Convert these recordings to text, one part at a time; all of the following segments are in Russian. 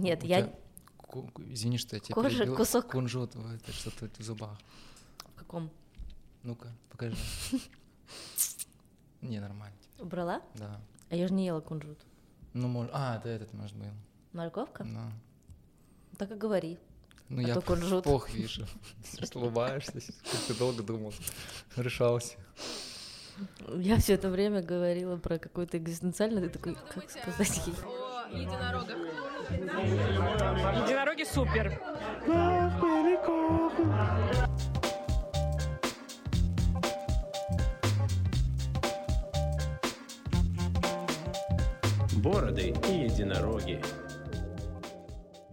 Нет, я... тебя Извини, что я тебя Кожа, перебил. кусок. Кунжут, это что-то в зубах. В каком? Ну-ка, покажи. Не, нормально. Убрала? Да. А я же не ела кунжут. Ну, может... А, это этот, может, был. Морковка? Да. Так и говори. Ну, А я кунжут. плохо вижу. Улыбаешься, как ты долго думал. Решался. Я все это время говорила про какой-то экзистенциальный, ты такой, как сказать ей? Единорога. Единороги супер. Бороды и единороги.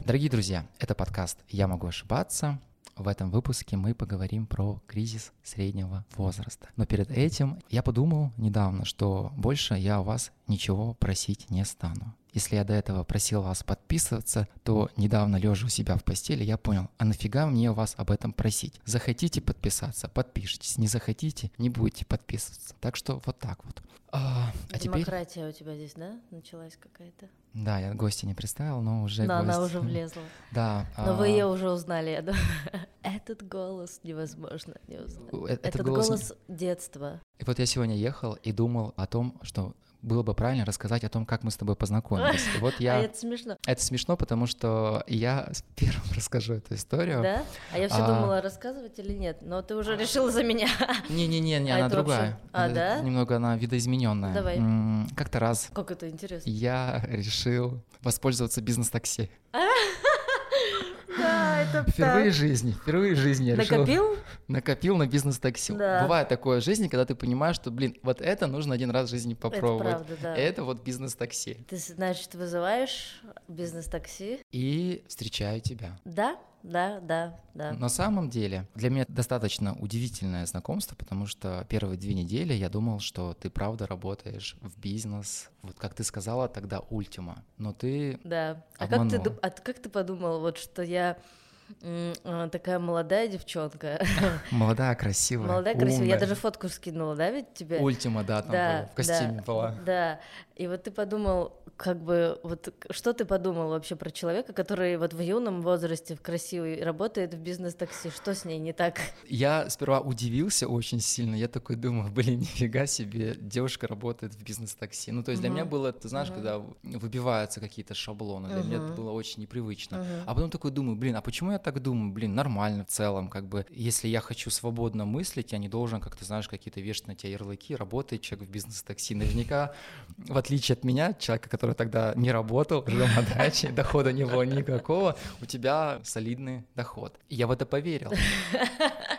Дорогие друзья, это подкаст «Я могу ошибаться». В этом выпуске мы поговорим про кризис среднего возраста. Но перед этим я подумал недавно, что больше я у вас ничего просить не стану. Если я до этого просил вас подписываться, то недавно лежа у себя в постели, я понял, а нафига мне вас об этом просить? Захотите подписаться, подпишитесь, не захотите, не будете подписываться. Так что вот так вот. А, а теперь... Демократия у тебя здесь, да, началась какая-то? Да, я гостя не представил, но уже Да, она гость. уже влезла. Да. Но вы а, ее уже узнали, я думаю. Этот голос невозможно не узнать. э- этот Этот голос- голос детства. И вот я сегодня ехал и думал о том, что было бы правильно рассказать о том, как мы с тобой познакомились. И вот А я... это смешно. Это смешно, потому что я первым расскажу эту историю. Да? А я все А. думала, рассказывать или нет. Но ты уже решила за меня. Не-не-не, не, А она это вообще- другая. А, да? Немного она видоизмененная. Давай. Как-то раз Как это интересно. я решил воспользоваться бизнес-такси. Это Впервые в жизни, впервые в жизни я решил... Накопил? Накопил на бизнес-такси. Да. Бывает такое в жизни, когда ты понимаешь, что, блин, вот это нужно один раз в жизни попробовать. правда, да. Это вот бизнес-такси. Ты, значит, вызываешь бизнес-такси? И встречаю тебя. Да, да, да, да. На самом деле, для меня достаточно удивительное знакомство, потому что первые две недели я думал, что ты правда работаешь в бизнес. Вот как ты сказала тогда, ультима. Но ты... Да. А как ты, а как ты подумал, вот что я такая молодая девчонка, Молодая, красивая, молодая, красивая. Я даже фотку скинула, да, ведь тебе? Ультима, да, там Да, была, в костюме да, была. Да. И вот ты подумал, как бы, вот что ты подумал вообще про человека, который вот в юном возрасте, в красивый, работает в бизнес-такси? Что с ней не так? Я сперва удивился очень сильно. Я такой думаю, блин, нифига себе, девушка работает в бизнес-такси. Ну, то есть для меня было, ты знаешь, когда выбиваются какие-то шаблоны, для меня это было очень непривычно. А потом такой думаю, блин, а почему я так думаю? Блин, нормально в целом, как бы, если я хочу свободно мыслить, я не должен, как ты знаешь, какие-то вешать на тебя ярлыки, работает человек в бизнес-такси. Наверняка, в отличие от меня, человека, который тогда не работал, жил на даче, дохода не было никакого, у тебя солидный доход. И я в это поверил.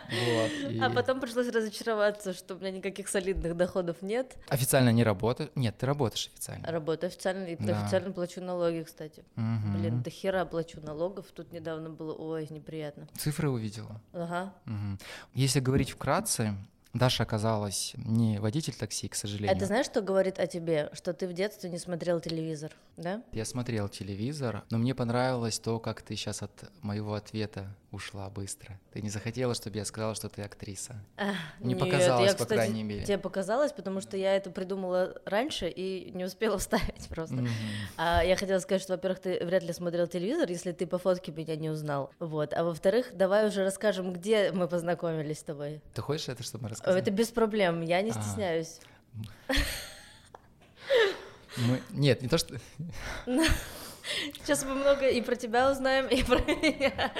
Вот, и А потом пришлось разочароваться, что у меня никаких солидных доходов нет. Официально не работаю. Нет, ты работаешь официально. Работаю официально, и Да. официально плачу налоги, кстати. Мгм. Блин, до хера плачу налогов. Тут недавно было, ой, неприятно. Цифры увидела. Ага. Мгм. Если говорить вкратце, Даша оказалась не водитель такси, к сожалению. Это знаешь, что говорит о тебе? Что ты в детстве не смотрел телевизор, да? Я смотрел телевизор, но мне понравилось то, как ты сейчас от моего ответа ушла быстро. Ты не захотела, чтобы я сказала, что ты актриса. Не Нет, показалось, я, по кстати, крайней мере. Тебе показалось, потому что я это придумала раньше и не успела вставить просто. Мгм. А я хотела сказать, что, во-первых, ты вряд ли смотрел телевизор, если ты по фотке меня не узнал. Вот. А во-вторых, давай уже расскажем, где мы познакомились с тобой. Ты хочешь это, чтобы мы рассказали? Это без проблем, я не А. стесняюсь. Мы- Нет, не то, что... Сейчас мы много и про тебя узнаем, и про меня.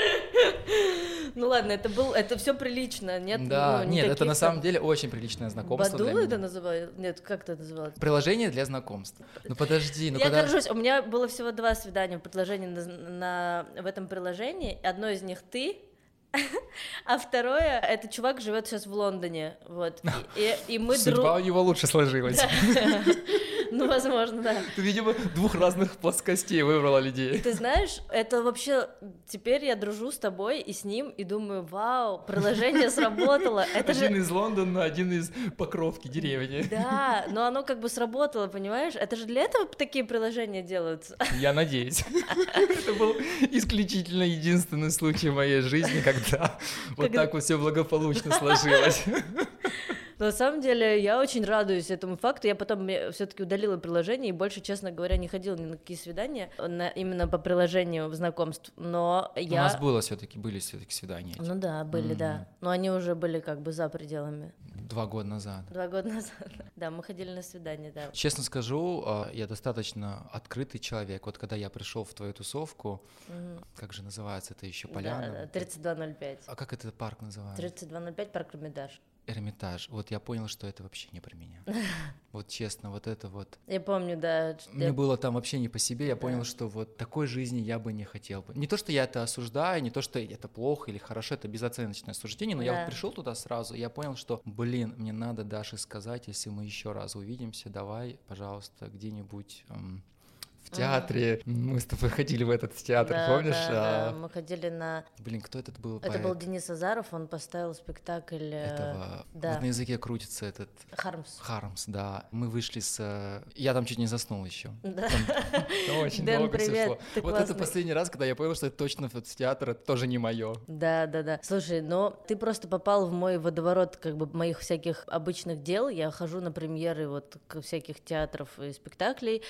Ну ладно, это был, это все прилично, нет? Да, ну, нет, это на самом деле очень приличное знакомство Баду это называют? Нет, как это называлось? Приложение для знакомств. Ну подожди, ну я когда... горжусь, у меня было всего два свидания в предложении на, на- в этом приложении. Одно из них ты, а второе это чувак живет сейчас в Лондоне, вот. И, и- и мы Судьба у друг, него лучше сложилась. ну возможно, да. Ты, видимо, двух разных плоскостей выбрала И людей. ты знаешь, это вообще теперь я дружу с тобой и с ним и думаю, вау, приложение сработало. Это Один же из Лондона, один из Покровки, деревни. да, но оно как бы сработало, понимаешь? Это же для этого такие приложения делаются. Я надеюсь. Это был исключительно единственный случай в моей жизни, когда вот так вот все благополучно сложилось. Но на самом деле я очень радуюсь этому факту. Я потом все-таки удалила приложение и больше, честно говоря, не ходила ни на какие свидания на, именно по приложению знакомств. Но я... У нас было все-таки были все-таки свидания. Ну да, были, mm-hmm. да. Но они уже были как бы за пределами. Два года назад. Два года назад. Да, мы ходили на свидание, да. Честно скажу, а, я достаточно открытый человек. Вот когда я пришел в твою тусовку, угу. как же называется это еще поляна? Да, 3205. А как этот парк называется? 3205 парк Эрмитаж. Эрмитаж. Вот я понял, что это вообще не про меня. Вот честно, вот это вот. Я помню, да. Мне было там вообще не по себе. Я понял, что вот такой жизни я бы не хотел бы. Не то, что я это осуждаю, не то, что это плохо или хорошо, это безоценочное суждение, но я вот пришел туда сразу, я понял, что, блин, мне надо Даше сказать, если мы еще раз увидимся, давай, пожалуйста, где-нибудь в театре. Мы с тобой ходили в этот театр, да, помнишь? Да, а... да, мы ходили на... Блин, кто этот был? Это поэт? был Денис Азаров, он поставил спектакль... Э, Этого... Да. Вот на языке крутится этот... Хармс. Хармс, да. Мы вышли с... Я там чуть не заснул еще. Да. Очень долго все шло. Вот это последний раз, когда я понял, что это точно театр, это тоже не мое. Да, да, да. Слушай, но ты просто попал в мой водоворот как бы моих всяких обычных дел. Я хожу на премьеры вот всяких театров и спектаклей.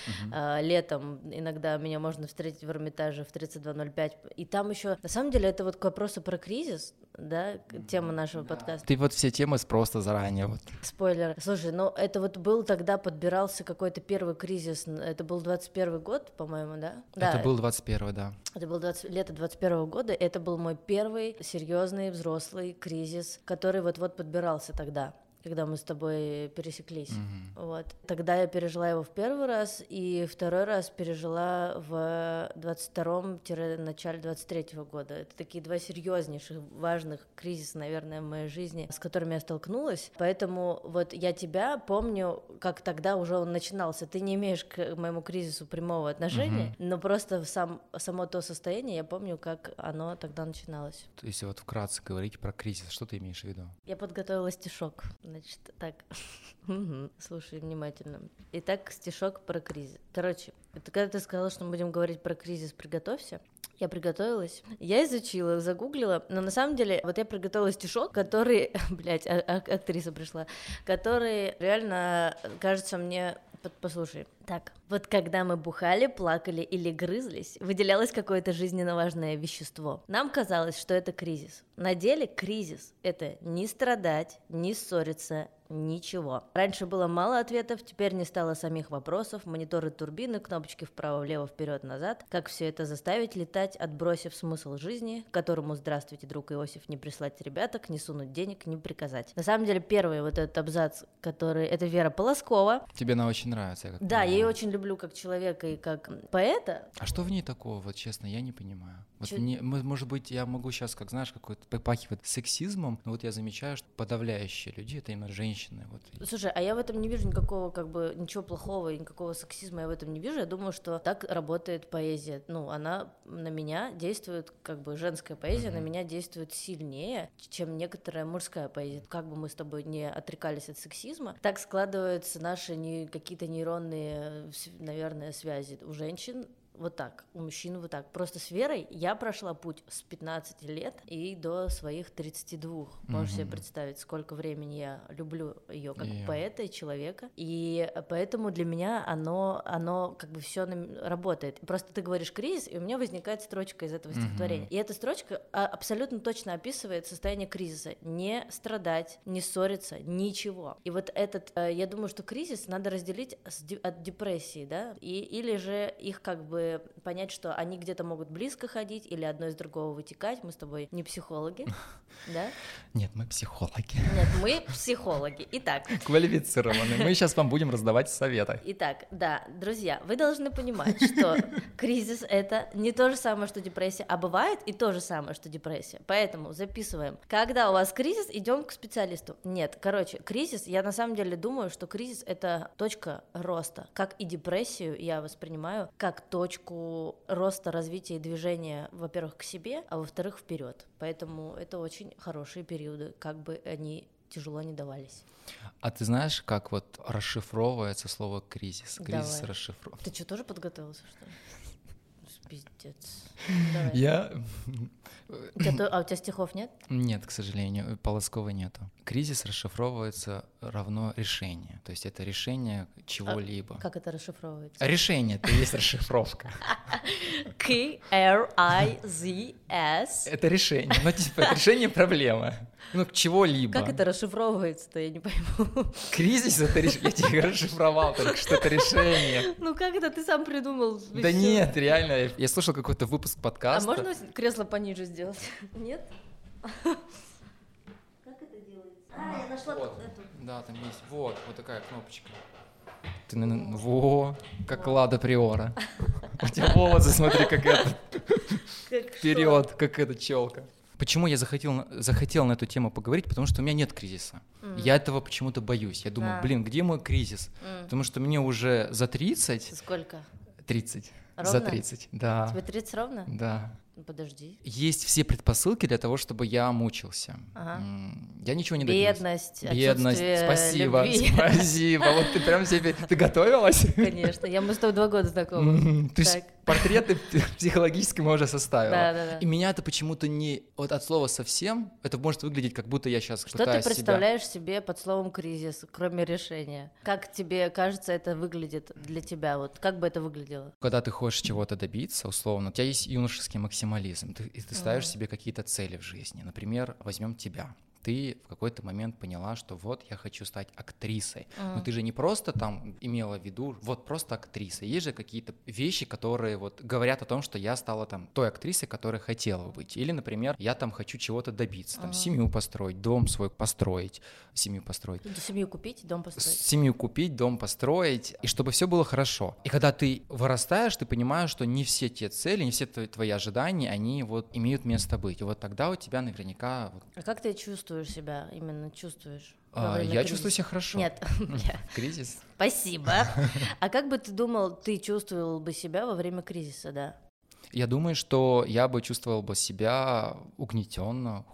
Летом иногда меня можно встретить в Эрмитаже в 3205. И там еще, на самом деле, это вот к вопросу про кризис, да, тема нашего да. подкаста. Ты вот все темы просто заранее вот. Спойлер. Слушай, ну это вот был тогда подбирался какой-то первый кризис, это был 21 год, по-моему, да? Это да, был 21 да. Это был 20, лето 21 года, это был мой первый серьезный взрослый кризис, который вот-вот подбирался тогда когда мы с тобой пересеклись. Mm-hmm. Вот. Тогда я пережила его в первый раз, и второй раз пережила в 22-начале 23-го года. Это такие два серьезнейших, важных кризиса, наверное, в моей жизни, с которыми я столкнулась. Поэтому вот я тебя помню, как тогда уже он начинался. Ты не имеешь к моему кризису прямого отношения, mm-hmm. но просто сам, само то состояние, я помню, как оно тогда начиналось. Если вот вкратце говорить про кризис, что ты имеешь в виду? Я подготовила стишок Значит, так, слушай внимательно. Итак, стишок про кризис. Короче, это когда ты сказала, что мы будем говорить про кризис, приготовься. Я приготовилась. Я изучила, загуглила, но на самом деле вот я приготовила стишок, который, блядь, а, а, актриса пришла, который реально кажется мне Послушай, так, вот когда мы бухали, плакали или грызлись, выделялось какое-то жизненно важное вещество. Нам казалось, что это кризис. На деле кризис – это не страдать, не ссориться, Ничего. Раньше было мало ответов, теперь не стало самих вопросов, мониторы турбины, кнопочки вправо, влево, вперед, назад. Как все это заставить летать, отбросив смысл жизни, которому «Здравствуйте, друг Иосиф, не прислать ребяток, не сунуть денег, не приказать». На самом деле, первый вот этот абзац, который... Это Вера Полоскова. Тебе она очень нравится, Да, понимаю. я ее очень люблю как человека и как поэта. А что в ней такого, вот честно, я не понимаю. Вот Чё... мне, может быть, я могу сейчас, как знаешь, какой-то попахивать сексизмом, но вот я замечаю, что подавляющие люди — это именно женщины женщины. Вот. Слушай, а я в этом не вижу никакого, как бы, ничего плохого никакого сексизма я в этом не вижу. Я думаю, что так работает поэзия. Ну, она на меня действует, как бы, женская поэзия mm-hmm. на меня действует сильнее, чем некоторая мужская поэзия. Как бы мы с тобой не отрекались от сексизма, так складываются наши не, какие-то нейронные, наверное, связи у женщин вот так, у мужчин вот так. Просто с Верой я прошла путь с 15 лет и до своих 32. Можешь mm-hmm. себе представить, сколько времени я люблю ее как yeah. поэта и человека. И поэтому для меня оно, оно как бы все работает. Просто ты говоришь кризис, и у меня возникает строчка из этого стихотворения. Mm-hmm. И эта строчка а, абсолютно точно описывает состояние кризиса. Не страдать, не ссориться, ничего. И вот этот, э, я думаю, что кризис надо разделить от депрессии, да, и, или же их как бы понять, что они где-то могут близко ходить или одно из другого вытекать. Мы с тобой не психологи, да? Нет, мы психологи. Нет, мы психологи. Итак. Квалифицированные. Мы сейчас вам будем раздавать советы. Итак, да, друзья, вы должны понимать, что кризис — это не то же самое, что депрессия, а бывает и то же самое, что депрессия. Поэтому записываем. Когда у вас кризис, идем к специалисту. Нет, короче, кризис, я на самом деле думаю, что кризис — это точка роста. Как и депрессию я воспринимаю как точку точку роста, развития и движения, во-первых, к себе, а во-вторых, вперед. Поэтому это очень хорошие периоды, как бы они тяжело не давались. А ты знаешь, как вот расшифровывается слово кризис? Кризис Давай. расшифровывается. Ты что, тоже подготовился, что ли? Пиздец. Давай. Я... У тебя то- А у тебя стихов нет? Нет, к сожалению, Полосковой нету. Кризис расшифровывается равно решение. То есть это решение чего-либо. Как это расшифровывается? А решение это есть расшифровка. K-R-I-Z-S. Это решение. Ну, типа, это решение проблемы. Ну, чего-либо. Как это расшифровывается-то, я не пойму. Кризис это решение. Я тебе расшифровал только что это решение. Ну как это ты сам придумал? Да нет, реально. я- слушал какой-то выпуск А подкаста. можно кресло пониже сделать? Нет? Как это делается? А, я нашла Вот. эту. Да, там есть. Вот, вот такая кнопочка. Ты, на- во, как Лада Приора. У тебя волосы, смотри, как это, вперед, как эта челка. Почему я захотел, на- захотел на эту тему поговорить? Потому что у меня нет кризиса. М. Я этого почему-то боюсь. Я думаю, А. блин, где мой кризис? М. Потому что мне уже за 30, Сколько? 30, за Ровно? 30, да, Тебе 30 ровно? да. Подожди. Есть все предпосылки для того, чтобы я мучился. Ага. Я ничего не добился. Бедность, Бедность, спасибо, любви. спасибо. Вот ты прям себе, ты готовилась? Конечно, я мы с тобой два года знакомы. То есть Так. портрет ты психологически мы уже составила. Да, да, да. И меня это почему-то не... Вот от слова совсем, это может выглядеть, как будто я сейчас Что ты пытаюсь себя... представляешь себе под словом кризис, кроме решения? Как тебе кажется, это выглядит для тебя? Вот как бы это выглядело? Когда ты хочешь чего-то добиться, условно, у тебя есть юношеский максимализм, ты, ты ставишь себе какие-то цели в жизни. Например, возьмем тебя. Ты в какой-то момент поняла, что вот я хочу стать актрисой. Но ты же не просто там имела в виду, вот просто актриса. Есть же какие-то вещи, которые вот говорят о том, что я стала там той актрисой, которой хотела бы быть. Или, например, я там хочу чего-то добиться, там семью построить, дом свой построить, семью построить Семью купить, дом построить. семью купить, дом построить, и чтобы все было хорошо. И когда ты вырастаешь, ты понимаешь, что не все те цели, не все твои, ожидания, они вот имеют место быть. И вот тогда у тебя наверняка... А как ты чувствуешь себя? Именно чувствуешь? а, я кризиса? чувствую себя хорошо. Нет, Кризис. спасибо. А как бы ты думал, ты чувствовал бы себя во время кризиса, да? Я думаю, что я бы чувствовал бы себя угнетенно,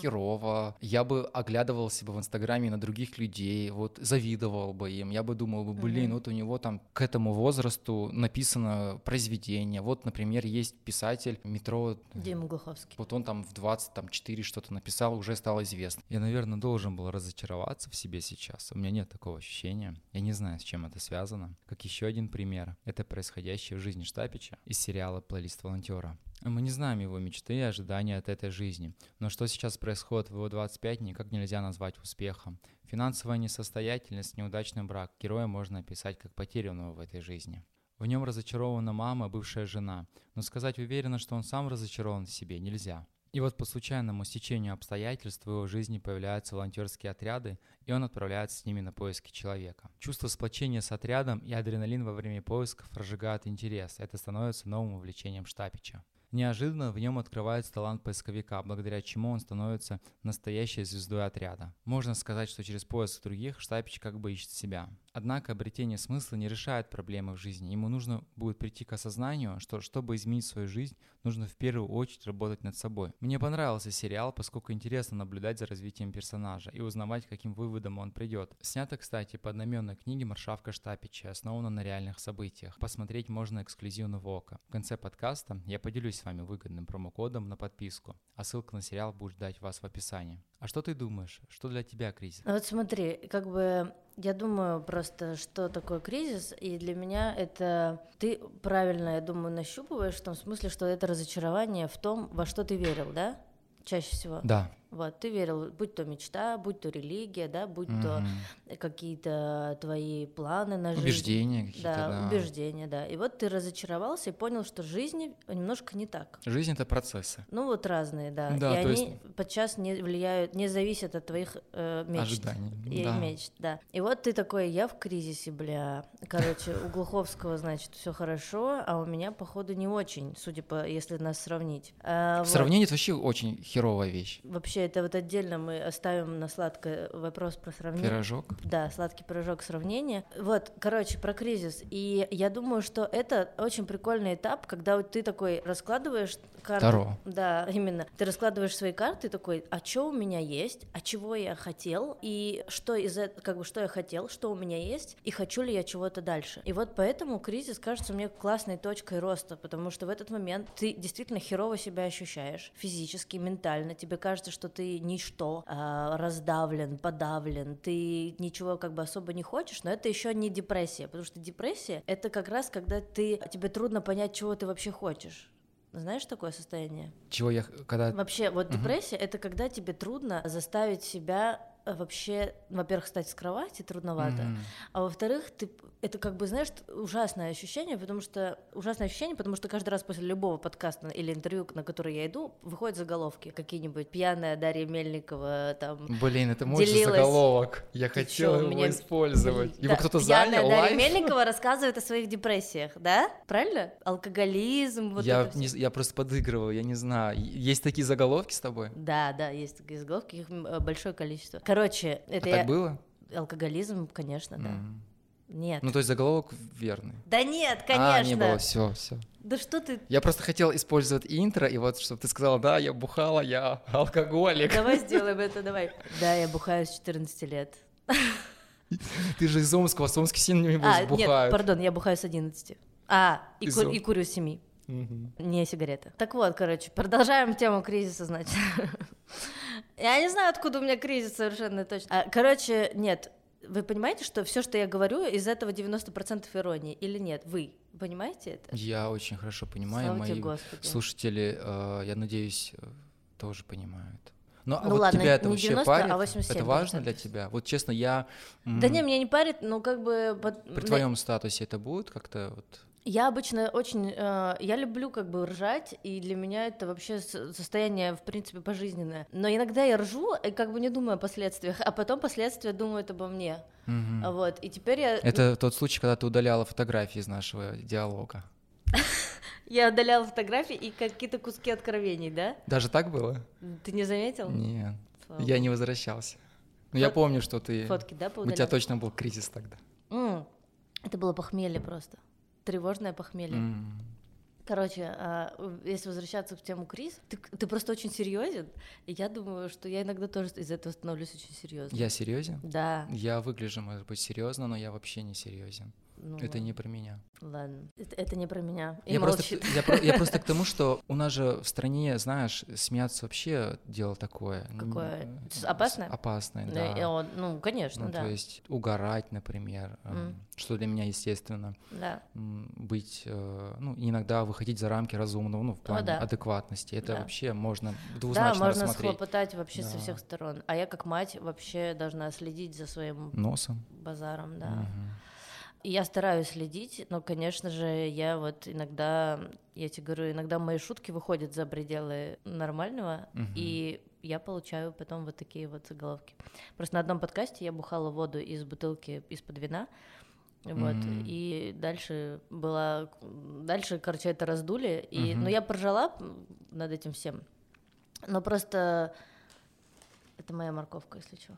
херово. Я бы оглядывался бы в Инстаграме на других людей, вот завидовал бы им. Я бы думал бы, блин, вот у него там к этому возрасту написано произведение. Вот, например, есть писатель метро Дима Глуховский. Вот он там в 24 что-то написал, уже стало известно. Я, наверное, должен был разочароваться в себе сейчас. У меня нет такого ощущения. Я не знаю, с чем это связано. Как еще один пример. Это происходящее в жизни Штапича из сериала «Плейлист волонтера». Мы не знаем его мечты и ожидания от этой жизни. Но что сейчас происходит в его 25, никак нельзя назвать успехом. Финансовая несостоятельность, неудачный брак. Героя можно описать как потерянного в этой жизни. В нем разочарована мама, бывшая жена, но сказать уверенно, что он сам разочарован в себе, нельзя. И вот по случайному стечению обстоятельств в его жизни появляются волонтерские отряды, и он отправляется с ними на поиски человека. Чувство сплочения с отрядом и адреналин во время поисков разжигают интерес. Это становится новым увлечением Штапича. Неожиданно в нем открывается талант поисковика, благодаря чему он становится настоящей звездой отряда. Можно сказать, что через поиск других Штапич как бы ищет себя. Однако обретение смысла не решает проблемы в жизни. Ему нужно будет прийти к осознанию, что чтобы изменить свою жизнь, нужно в первую очередь работать над собой. Мне понравился сериал, поскольку интересно наблюдать за развитием персонажа и узнавать, каким выводам он придет. Снято, кстати, по одноименной книге Маршавка Штапича, основано на реальных событиях. Посмотреть можно эксклюзивно в ОКО. В конце подкаста я поделюсь с вами выгодным промокодом на подписку, а ссылка на сериал будет ждать вас в описании. А что ты думаешь? Что для тебя кризис? Ну Вот смотри, как бы я думаю просто, что такое кризис, и для меня это ты правильно, я думаю, нащупываешь в том смысле, что это разочарование в том, во что ты верил, да? Чаще всего. Да. Вот, ты верил, будь то мечта, будь то религия, да, будь то Мгм. какие-то твои планы на жизнь. Убеждения какие-то, Да, да. убеждения, да. И вот ты разочаровался и понял, что жизнь немножко не так. Жизнь это процессы. Ну вот разные, да. Да, и то они есть- подчас не влияют, не зависят от твоих э, мечт. Ожиданий, И да. мечт, да. И вот ты такой, я в кризисе, бля. Короче, у Глуховского, значит, все хорошо, а у меня, походу, не очень, судя по, если нас сравнить. А, вот. Сравнение это вообще очень херовая вещь. Вообще вообще это вот отдельно мы оставим на сладкое вопрос про сравнение. Пирожок. Да, сладкий пирожок сравнения. Вот, короче, про кризис. И я думаю, что это очень прикольный этап, когда вот ты такой раскладываешь карты. Таро. Да, именно. Ты раскладываешь свои карты, такой, а что у меня есть, а чего я хотел, и что из этого, как бы, что я хотел, что у меня есть, и хочу ли я чего-то дальше. И вот поэтому кризис кажется мне классной точкой роста, потому что в этот момент ты действительно херово себя ощущаешь, физически, ментально, тебе кажется, что ты ничто, а, раздавлен, подавлен, ты ничего как бы особо не хочешь, но это еще не депрессия, потому что депрессия — это как раз когда ты, тебе трудно понять, чего ты вообще хочешь. Знаешь такое состояние? Чего я, когда... Вообще, вот депрессия это когда тебе трудно заставить себя э, вообще, во-первых, встать с кровати трудновато, Мгм. а во-вторых, ты это как бы, знаешь, ужасное ощущение, потому что ужасное ощущение, потому что каждый раз после любого подкаста или интервью, на который я иду, выходят заголовки какие-нибудь пьяная Дарья Мельникова, там. Блин, это мой Делилась. заголовок. Я Ты хотел чё, его меня- использовать. Его Да, кто-то пьяная занял, Дарья лайв? Мельникова рассказывает о своих депрессиях, да? Правильно? Алкоголизм, вот я, не, я просто подыгрывал, я не знаю. Есть такие заголовки с тобой? Да, да, есть такие заголовки, их э, большое количество. Короче, это а я... так было? Алкоголизм, конечно, да. М. Нет. Ну, то есть заголовок верный. Да нет, конечно. А, не было, все, все. Да что ты... Я просто хотел использовать интро, и вот, чтобы ты сказала, да, я бухала, я алкоголик. Давай сделаем это, давай. Да, я бухаю с 14 лет. Ты же из Омска, в Омске сильно не А, бухают. нет, пардон, я бухаю с 11. А, и, Из ку- Ом- и курю с 7. Мгм. Не сигареты. Так вот, короче, продолжаем тему кризиса, значит. Я не знаю, откуда у меня кризис совершенно точно. А, Короче, нет, вы понимаете, что все, что я говорю, из этого 90% иронии или нет? Вы понимаете это? Я очень хорошо понимаю, Слава мои Господи. слушатели, э, я надеюсь, э, тоже понимают. Но а Ну вот ладно, тебя это вообще 90, а парит? 87%. Это важно для тебя? Вот честно, я Да не, меня не парит, но как бы... при твоем статусе это будет как-то вот Я обычно очень, э, я люблю как бы ржать, и для меня это вообще состояние, в принципе, пожизненное. Но иногда я ржу, и как бы не думаю о последствиях, а потом последствия думают обо мне. А Вот, и теперь я, Это тот случай, когда ты удаляла фотографии из нашего диалога. я удаляла фотографии и какие-то куски откровений, да? Даже так было? Ты не заметил? Нет. Я не возвращался. Но я Фот- помню, что ты... Фотки, да, У тебя точно был кризис тогда. Это было похмелье просто. Тревожное похмелье. М. Короче, а, если возвращаться к тему Крис, ты, ты просто очень серьезен, и я думаю, что я иногда тоже из этого становлюсь очень серьезной. Я серьезен? Да. Я выгляжу, может быть, серьезно, но я вообще не серьезен. Ну Это не про меня. Ладно, это, это не про меня. И Я просто, молчит. я, я просто к тому, что у нас же в стране, знаешь, смеяться вообще дело такое. Какое? опасное? Опасное, да. он- ну, конечно, Ну, да. то есть угорать, например, М. что для меня естественно. Да. Быть, э, ну, иногда выходить за рамки разумного, ну, в плане да. адекватности. Это Да. вообще можно Да, двузначно можно рассмотреть. схлопотать вообще со Да. всех сторон. А я как мать вообще должна следить за своим Носом. базаром, да. Мгм. Я стараюсь следить, но, конечно же, я вот иногда, я тебе говорю, иногда мои шутки выходят за пределы нормального, Мгм. и я получаю потом вот такие вот заголовки. Просто на одном подкасте я бухала воду из бутылки из-под вина, вот, Мгм. и дальше была, дальше, короче, это раздули, и, Мгм. ну, я поржала над этим всем, но просто это моя морковка, если что.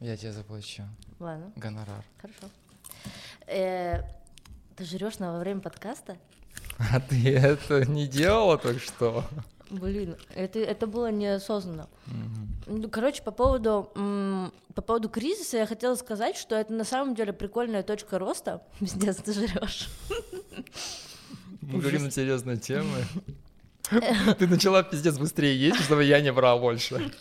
Я тебе заплачу. Ладно. Гонорар. Хорошо. Э, ты жрешь на во время подкаста? А ты это не делала только что? Блин, это, это было неосознанно. Ну, Короче, по поводу, м, по поводу кризиса я хотела сказать, что это на самом деле прикольная точка роста. Пиздец, ты жрешь. Мы говорим на серьезные темы. Ты начала пиздец быстрее есть, чтобы я не брал больше.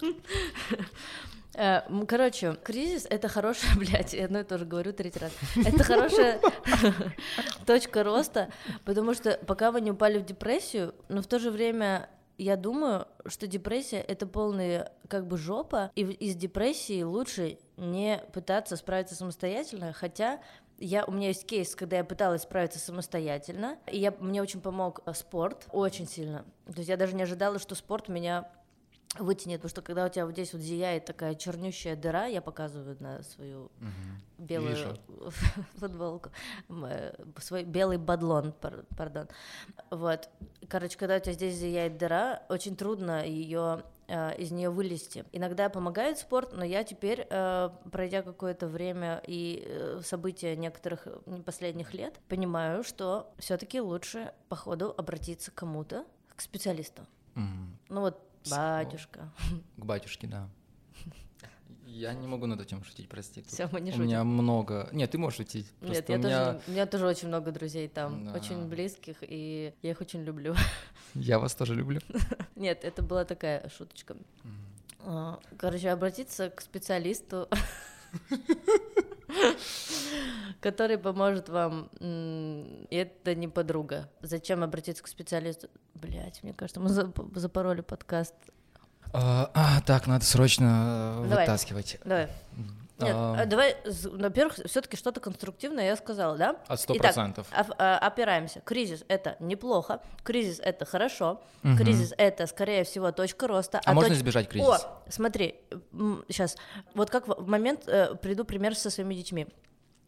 Э, Короче, кризис — это хорошая, блядь, я одно и то же говорю третий раз. Это хорошая точка роста, потому что пока вы не упали в депрессию, но в то же время я думаю, что депрессия — это полная как бы жопа, и из депрессии лучше не пытаться справиться самостоятельно, хотя я, у меня есть кейс, когда я пыталась справиться самостоятельно, и я, мне очень помог э, спорт, очень сильно. То есть я даже не ожидала, что спорт меня вытянет, потому что когда у тебя вот здесь вот зияет такая чернющая дыра, я показываю на свою Мгм. белую Вижу. футболку, э, свой белый бадлон, пар- пардон. Вот, короче, когда у тебя здесь зияет дыра, очень трудно ее из нее вылезти. Иногда помогает спорт, но я теперь, э, пройдя какое-то время и э, события некоторых э, последних лет, понимаю, что все-таки лучше, походу, обратиться к кому-то, к специалисту. Мгм. Ну вот. Батюшка. К батюшке, да. Я не могу над этим шутить, прости. Все, мы не у шутим. меня много... Нет, ты можешь шутить. Нет, я у тоже, меня... не- у меня тоже очень много друзей там, Да. очень близких, и я их очень люблю. Я вас тоже люблю. Нет, это была такая шуточка. А, Короче, обратиться к специалисту, который поможет вам. Это не подруга. Зачем обратиться к специалисту? Блять, мне кажется, мы зап- запороли подкаст. А, а, так, надо срочно э, Давай. вытаскивать. Давай. Нет, А, а давай, во-первых, все-таки что-то конструктивное я сказала, да? От сто процентов. а, опираемся. Кризис это неплохо, кризис это хорошо, Мгм. кризис это, скорее всего, точка роста. А можно точ- избежать кризиса? О, смотри, сейчас, вот как в в момент, э, приду пример со своими детьми.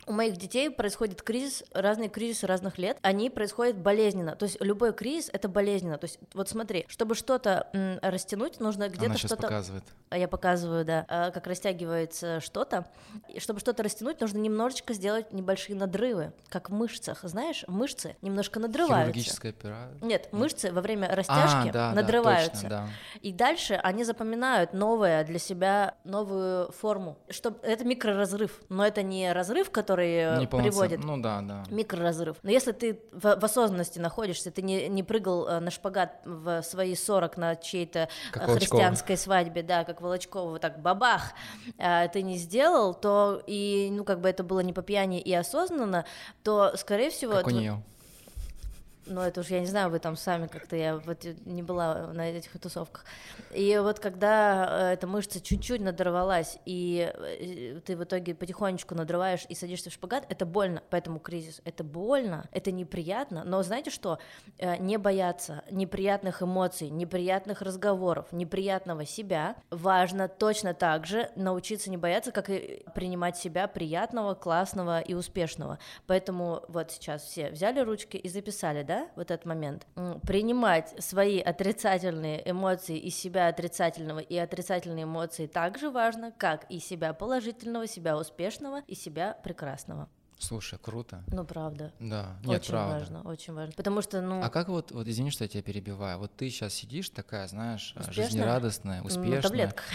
У моих детей происходит кризис, разные кризисы разных лет, они происходят болезненно. То есть любой кризис это болезненно. То есть вот смотри, чтобы что-то м, растянуть, нужно где-то что-то показывает. а я показываю, да, а, как растягивается что-то. И чтобы что-то растянуть, нужно немножечко сделать небольшие надрывы, как в мышцах. Знаешь, мышцы немножко надрываются. Хирургическая операция. Нет, мышцы во время растяжки а, да, надрываются. Да, точно, да. И дальше они запоминают новое для себя, новую форму. Чтобы... Это микроразрыв, но это не разрыв, который э, Не полноценно- приводит Ну да, да. микроразрыв. Но если ты в, в осознанности находишься, ты не, не прыгал э, на шпагат в свои 40 на чьей-то э, Как Волочкова. христианской свадьбе, да, как Волочкова, вот так бабах, э, ты не сделал, то и, ну, как бы это было не по пьяни и осознанно, то, скорее всего... Как у нее. Ну, это уж я не знаю, вы там сами как-то, я вот не была на этих тусовках. И вот когда э, эта мышца чуть-чуть надорвалась, и э, ты в итоге потихонечку надрываешь и садишься в шпагат, это больно, поэтому кризис. Это больно, это неприятно, но знаете что? Э, Не бояться неприятных эмоций, неприятных разговоров, неприятного себя. Важно точно так же научиться не бояться, как и принимать себя приятного, классного и успешного. Поэтому вот сейчас все взяли ручки и записали, да, вот этот момент. Принимать свои отрицательные эмоции и себя отрицательного и отрицательные эмоции так же важно, как и себя положительного, себя успешного и себя прекрасного. Слушай, круто. Ну, правда. Да, нет, очень правда. важно, очень важно. Потому что, ну, А как вот, вот извини, что я тебя перебиваю, вот ты сейчас сидишь такая, знаешь, Успешная? жизнерадостная, на успешная. таблетках.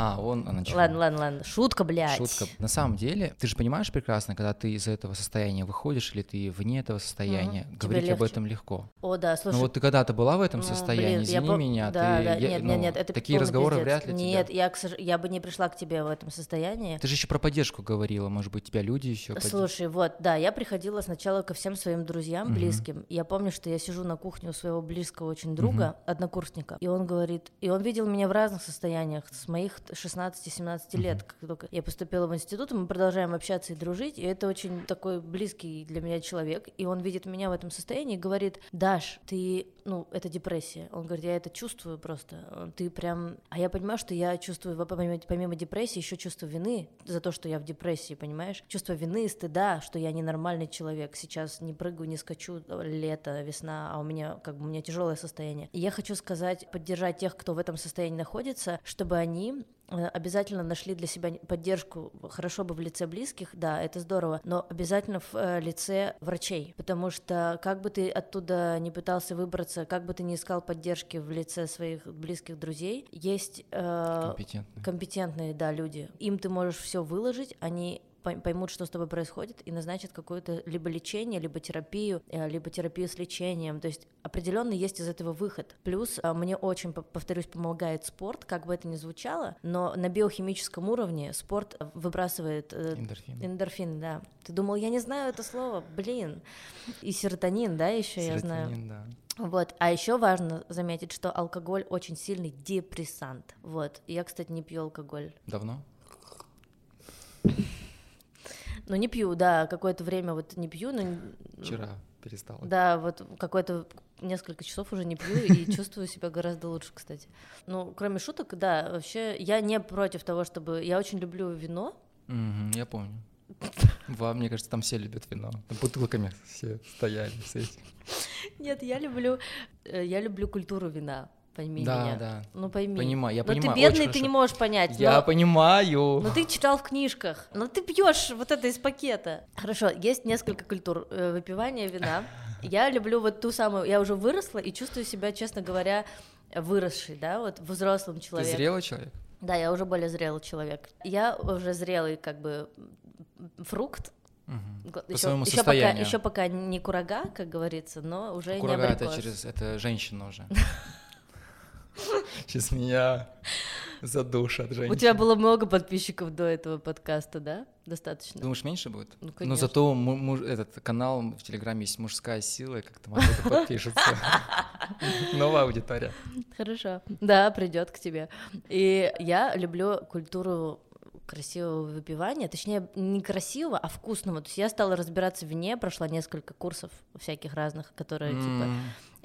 А, он, она чё? Ладно, ладно, ладно. Шутка, блядь. Шутка. На самом деле, ты же понимаешь прекрасно, когда ты из этого состояния выходишь или ты вне этого состояния, Тебе говорить об легче. этом легко. О, да, слушай. Ну вот ты когда-то была в этом Ну, состоянии, блин, я извини по- меня, да, ты, да, я- нет, ну, нет, нет, это такие разговоры пиздец. вряд ли Нет, тебя. я, к сож- я бы не пришла к тебе в этом состоянии. Ты же еще про поддержку говорила, может быть, тебя люди еще Слушай, вот, да, я приходила сначала ко всем своим друзьям Мгм. близким. Я помню, что я сижу на кухне у своего близкого очень друга, однокурсника, и он говорит, и он видел меня в разных состояниях с моих 16-17 лет, как только я поступила в институт, и мы продолжаем общаться и дружить, и это очень такой близкий для меня человек, и он видит меня в этом состоянии и говорит, Даш, ты, ну, это депрессия. Он говорит, я это чувствую просто, ты прям... А я понимаю, что я чувствую, помимо, помимо депрессии, еще чувство вины за то, что я в депрессии, понимаешь? Чувство вины, стыда, что я ненормальный человек, сейчас не прыгаю, не скачу, лето, весна, а у меня, как бы, у меня тяжелое состояние. И я хочу сказать, поддержать тех, кто в этом состоянии находится, чтобы они обязательно нашли для себя поддержку, хорошо бы в лице близких, да, это здорово, но обязательно в э, лице врачей, потому что как бы ты оттуда не пытался выбраться, как бы ты не искал поддержки в лице своих близких друзей, есть э, компетентны. компетентные, да, люди. Им ты можешь все выложить, они поймут, что с тобой происходит, и назначат какое-то либо лечение, либо терапию, э, либо терапию с лечением. То есть определенно есть из этого выход. Плюс а, мне очень, по- повторюсь, помогает спорт, как бы это ни звучало, но на биохимическом уровне спорт э, выбрасывает э, Эндорфин. эндорфин, да. Ты думал, я не знаю это слово, блин. И серотонин, да, еще я знаю. Серотонин, да. Вот. А еще важно заметить, что алкоголь очень сильный депрессант. Вот. Я, кстати, не пью алкоголь. Давно? Ну, не пью, да, какое-то время вот не пью, но... Вчера перестала. Да, вот какое-то несколько часов уже не пью и чувствую себя гораздо лучше, кстати. Ну, кроме шуток, да, вообще я не против того, чтобы... Я очень люблю вино. Мгм, я помню. Вам, мне кажется, там все любят вино. Там бутылками все стояли с этим. Нет, я люблю... э, Я люблю культуру вина, пойми Да, меня. да. Ну, пойми. Понимаю, я Но понимаю, ты бедный, ты не хорошо. можешь понять. Я но- понимаю. Ну ты читал в книжках, но ты пьешь вот это из пакета. Хорошо, есть несколько культур э, выпивания вина. Я люблю вот ту самую, я уже выросла и чувствую себя, честно говоря, выросшей, да, вот взрослым Ты человеком. зрелый человек? Да, я уже более зрелый человек. Я уже зрелый как бы фрукт. Мгм. Г- По Еще, своему еще пока, состоянию. еще пока не курага, как говорится, но уже и не Курага это через это женщина уже. Сейчас меня задушат У женщины. тебя было много подписчиков до этого подкаста, да? Достаточно. Думаешь, меньше будет? Ну, Но конечно. зато му- муж- этот канал в Телеграме есть мужская сила, и как-то кто-то подпишется. Новая аудитория. Хорошо. Да, придет к тебе. И я люблю культуру красивого выпивания, точнее, не красивого, а вкусного. То есть я стала разбираться в вине, прошла несколько курсов всяких разных, которые, типа,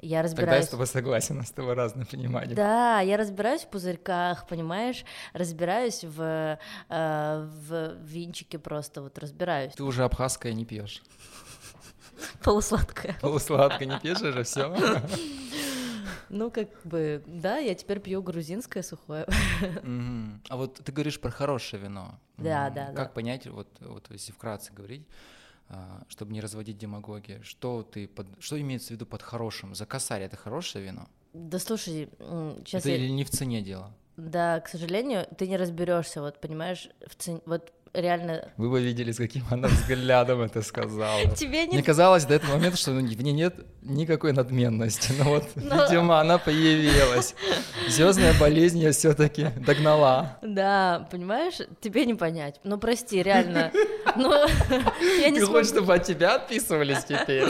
Я Тогда я разбираюсь... с тобой согласен, с тобой разное понимание. Да, я разбираюсь в пузырьках, понимаешь, разбираюсь в, э, в винчике просто, вот разбираюсь. Ты уже абхазское не пьешь. Полусладкое. Полусладкое не пьешь уже, все. Ну, как бы, да, я теперь пью грузинское сухое. А вот ты говоришь про хорошее вино. Да, да, да. Как понять, вот, вот если вкратце говорить, чтобы не разводить демагогии, что ты под, что имеется в виду под хорошим? За косарь это хорошее вино? Да слушай, сейчас это я... или не в цене дело? Да, к сожалению, ты не разберешься, вот понимаешь, в цен... вот реально. Вы бы видели, с каким она взглядом это сказала. Тебе не Мне казалось до этого момента, что ну, в ней нет никакой надменности. Но вот, Но- видимо, она появилась. Звездная болезнь я все-таки догнала. Да, понимаешь, тебе не понять. Ну прости, реально. Ну, я не Ты хочешь, чтобы от тебя отписывались теперь?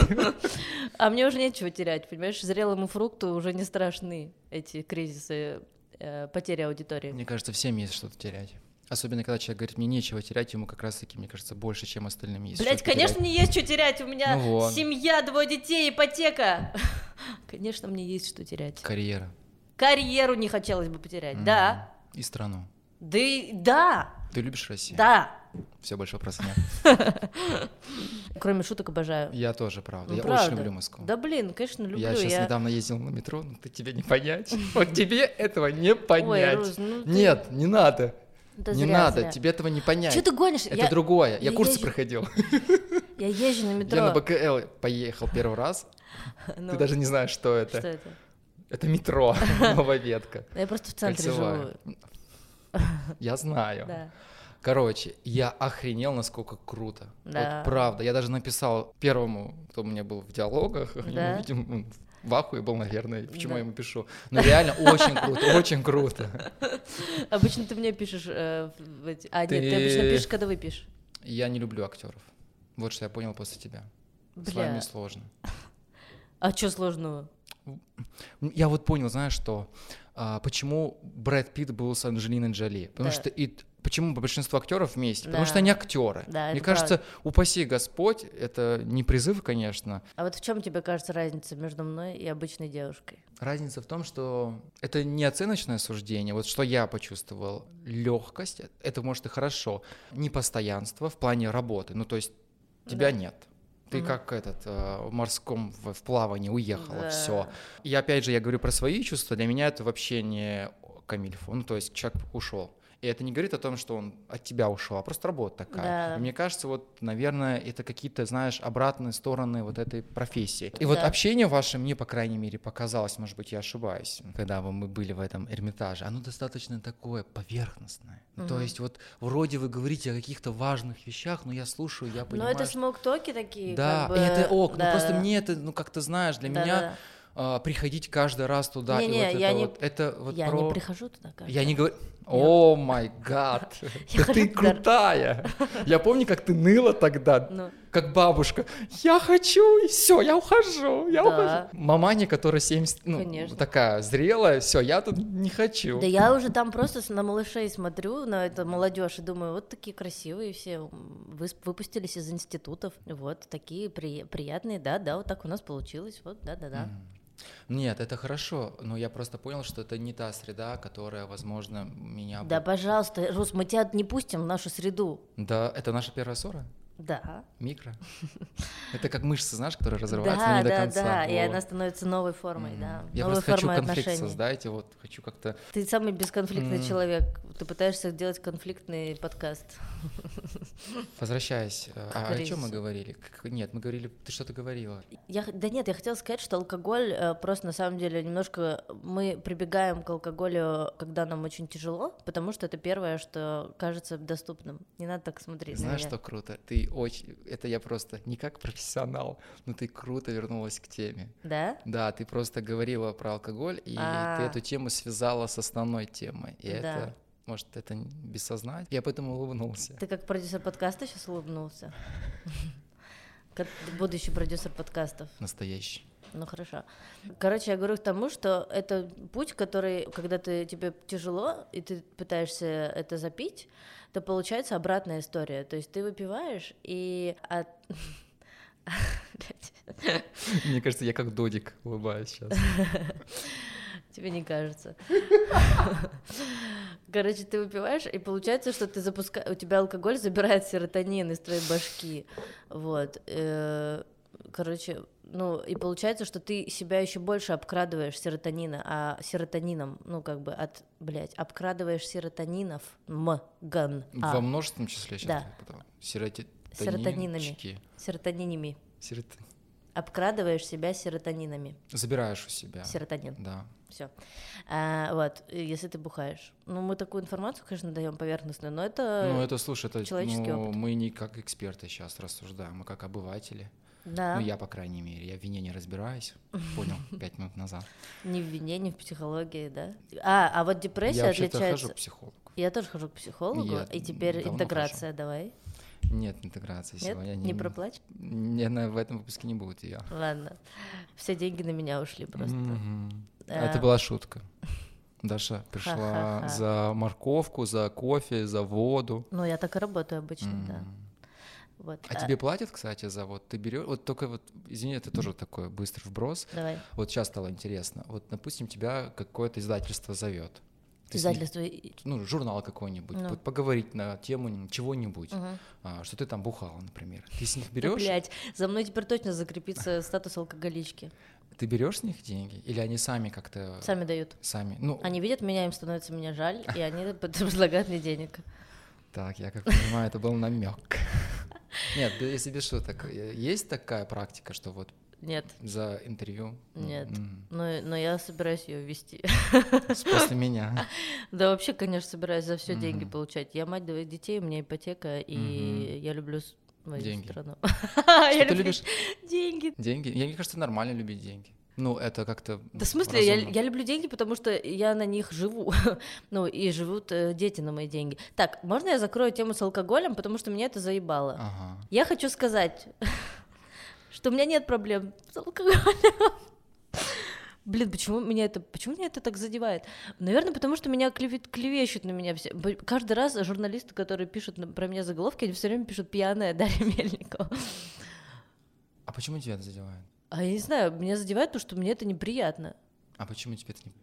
А мне уже нечего терять, понимаешь? Зрелому фрукту уже не страшны эти кризисы э, потери аудитории. Мне кажется, всем есть что-то терять. Особенно, когда человек говорит, мне нечего терять, ему как раз-таки, мне кажется, больше, чем остальным есть. Блять, конечно, терять. мне есть что терять. У меня Ну вот. семья, двое детей, ипотека. Конечно, мне есть что терять. Карьера. Карьеру не хотелось бы потерять. Да. И страну. Да, и- да, Ты любишь Россию? да. Все, больше вопросов нет. Кроме шуток обожаю. Я тоже, правда. Ну, я правда. очень люблю Москву. Да блин, конечно, люблю. я сейчас недавно ездил на метро, ну ты тебе не понять. Вот тебе этого не Ой, понять. Рус, ну ты- Нет, не надо. Да не зря, надо, зря. тебе этого не понять. Чё ты гонишь? Это Я- другое. Я, я курсы езжу- проходил. Я езжу на метро. Я на БКЛ поехал первый раз. Ну, Ты даже не знаешь, что это. Что это? Это метро, новая ветка. Я просто в центре Кольцевая. живу. Я знаю. Да. Короче, я охренел, насколько круто. Да. Вот правда. Я даже написал первому, кто у меня был в диалогах, Да. он в ахуе был, наверное, почему Да. я ему пишу. Но реально очень круто, очень круто. Обычно ты мне пишешь э, в эти- А, нет, ты обычно пишешь, когда выпьешь. Я не люблю актеров. Вот что я понял после тебя. С вами сложно. А что сложного? Я вот понял, знаешь, что а, почему Брэд Питт был с Анджелиной Джоли. Потому Да. что и почему большинство актеров вместе? Потому Да. что они актеры. Да, Мне кажется, упаси Господь, это не призыв, конечно. А вот в чем тебе кажется разница между мной и обычной девушкой? Разница в том, что это не оценочное суждение. Вот что я почувствовал. Легкость, это может и хорошо. Непостоянство в плане работы. Ну, то есть тебя Да. нет. Ты Мгм. как этот э, в морском в, в плавании уехала, Да. все. И опять же, я говорю про свои чувства. Для меня это вообще не камильфо. Ну, то есть человек ушел. И это не говорит о том, что он от тебя ушел, а просто работа такая. Да. И мне кажется, вот, наверное, это какие-то, знаешь, обратные стороны вот этой профессии. И вот Да. общение ваше мне, по крайней мере, показалось, может быть, я ошибаюсь, когда мы были в этом Эрмитаже, оно достаточно такое поверхностное. Ну, То есть вот вроде вы говорите о каких-то важных вещах, но я слушаю, я Ну, понимаю, это что- small talk и такие, да, как бы, и это ок, да, ну просто да. мне это, ну как ты знаешь, для Да, меня да, а, приходить каждый раз туда, и Не-не, вот я это не- вот, это вот Я про... не прихожу туда каждый Я не раз. говорю... Oh my God, ты крутая. Я помню, как ты ныла тогда, Ну, как бабушка. Я хочу, и все, я ухожу, я Да. ухожу. Маманя, которая 70, ну, Конечно. такая зрелая, все, я тут не хочу. Да я уже там просто на малышей смотрю, на эту молодежь, и думаю, вот такие красивые все, выпустились из институтов, вот такие при- приятные, да, да, вот так у нас получилось, вот, да, да, да. Нет, это хорошо, но я просто понял, что это не та среда, которая, возможно, меня... Да, пожалуйста, Рус, мы тебя не пустим в нашу среду. Да, это наша первая ссора? Да. Микро? Это как мышцы, знаешь, которые разрываются Да, не до да, конца. да, и Вот. она становится новой формой, да. Я просто хочу конфликт отношений. создать, и вот хочу как-то... Ты самый бесконфликтный человек. Ты пытаешься делать конфликтный подкаст. Возвращаясь, э, а о чем мы говорили? Как- Нет, мы говорили, ты что-то говорила. Я, да нет, я хотела сказать, что алкоголь э, просто на самом деле немножко мы прибегаем к алкоголю, когда нам очень тяжело, потому что это первое, что кажется доступным. Не надо так смотреть. на Знаешь, что круто? Ты очень... Это я просто не как профессионал, но ты круто вернулась к теме. Да? Да, ты просто говорила про алкоголь, и А. ты эту тему связала с основной темой. И Да. это, может, это бессознательно. Я поэтому улыбнулся. Ты как продюсер подкаста сейчас улыбнулся. Как будущий продюсер подкастов. Настоящий. Ну хорошо. Короче, я говорю к тому, что это путь, который, когда ты тебе тяжело, и ты пытаешься это запить, то получается обратная история. То есть ты выпиваешь, и от... Мне кажется, я как Додик улыбаюсь сейчас. Тебе не кажется. Короче, ты выпиваешь, и получается, что ты запускаешь, у тебя алкоголь забирает серотонин из твоей башки. Вот. Э, Короче, ну, и получается, что ты себя еще больше обкрадываешь серотонина, а серотонином, ну, как бы от, блядь, обкрадываешь серотонинов, м, ган, а, Во множественном числе сейчас. Да. Сероти... Серотонинами. серотонинами. Серот- Обкрадываешь себя серотонинами. Забираешь у себя. Серотонин. Да. Все. вот, и если ты бухаешь. Ну, мы такую информацию, конечно, даем поверхностную, но это. Ну, это, слушай, это человеческий ну, опыт. мы не как эксперты сейчас рассуждаем, мы как обыватели. Да. Ну, я, по крайней мере, я в вине не разбираюсь. Понял, пять минут назад. Ни в вине, ни в психологии, да. А, а вот депрессия Я отличается. хожу к психологу. Я тоже хожу к психологу, Я и теперь интеграция давай. Нет интеграции Нет? сегодня. Не проплачь? Не, на- в этом выпуске не будет ее. Ладно. Все деньги на меня ушли просто. Это А. была шутка. Даша пришла Ха-ха-ха. за морковку, за кофе, за воду. Ну, я так и работаю обычно, да. Вот. А тебе платят, кстати, за вот ты берешь, вот только вот, извини, это тоже такой быстрый вброс. Давай. Вот сейчас стало интересно. Вот, допустим, тебя какое-то издательство зовет. Ты ним- Издательство. и- ну, журнал какой-нибудь, Ну. поговорить на тему чего-нибудь, Мгм. а, что ты там бухала, например. Ты с них Да, берешь, блядь, за мной теперь точно закрепится статус алкоголички. ты берешь с них деньги, или они сами как-то Сами дают. сами, ну, Они видят меня, им становится меня жаль, и они предлагают мне денег. Так, я как понимаю, это был намек. Нет, если без шуток, э, есть такая практика, что вот Нет, за интервью? ну, Нет. м, но, но я собираюсь ее ввести. с- После меня. Да вообще, конечно, собираюсь за все деньги Мгм. получать. Я мать двоих детей, у меня ипотека, и я люблю свою Деньги. страну. Что Я ты люблю любишь? деньги. Деньги? Я, мне кажется, нормально любить деньги. Ну, это как-то... Да в смысле, я, разумно. я люблю деньги, потому что я на них живу. ну, и живут э, дети на мои деньги. Так, можно я закрою тему с алкоголем, потому что меня это заебало. Ага. Я хочу сказать, что у меня нет проблем с алкоголем. Блин, почему меня это, почему меня это так задевает? Наверное, потому что меня клевет, клевещут на меня все. Каждый раз журналисты, которые пишут про меня заголовки, они все время пишут пьяная Дарья Мельникова. А почему тебя это задевает? А я не знаю, меня задевает то, что мне это неприятно. А почему тебе это не...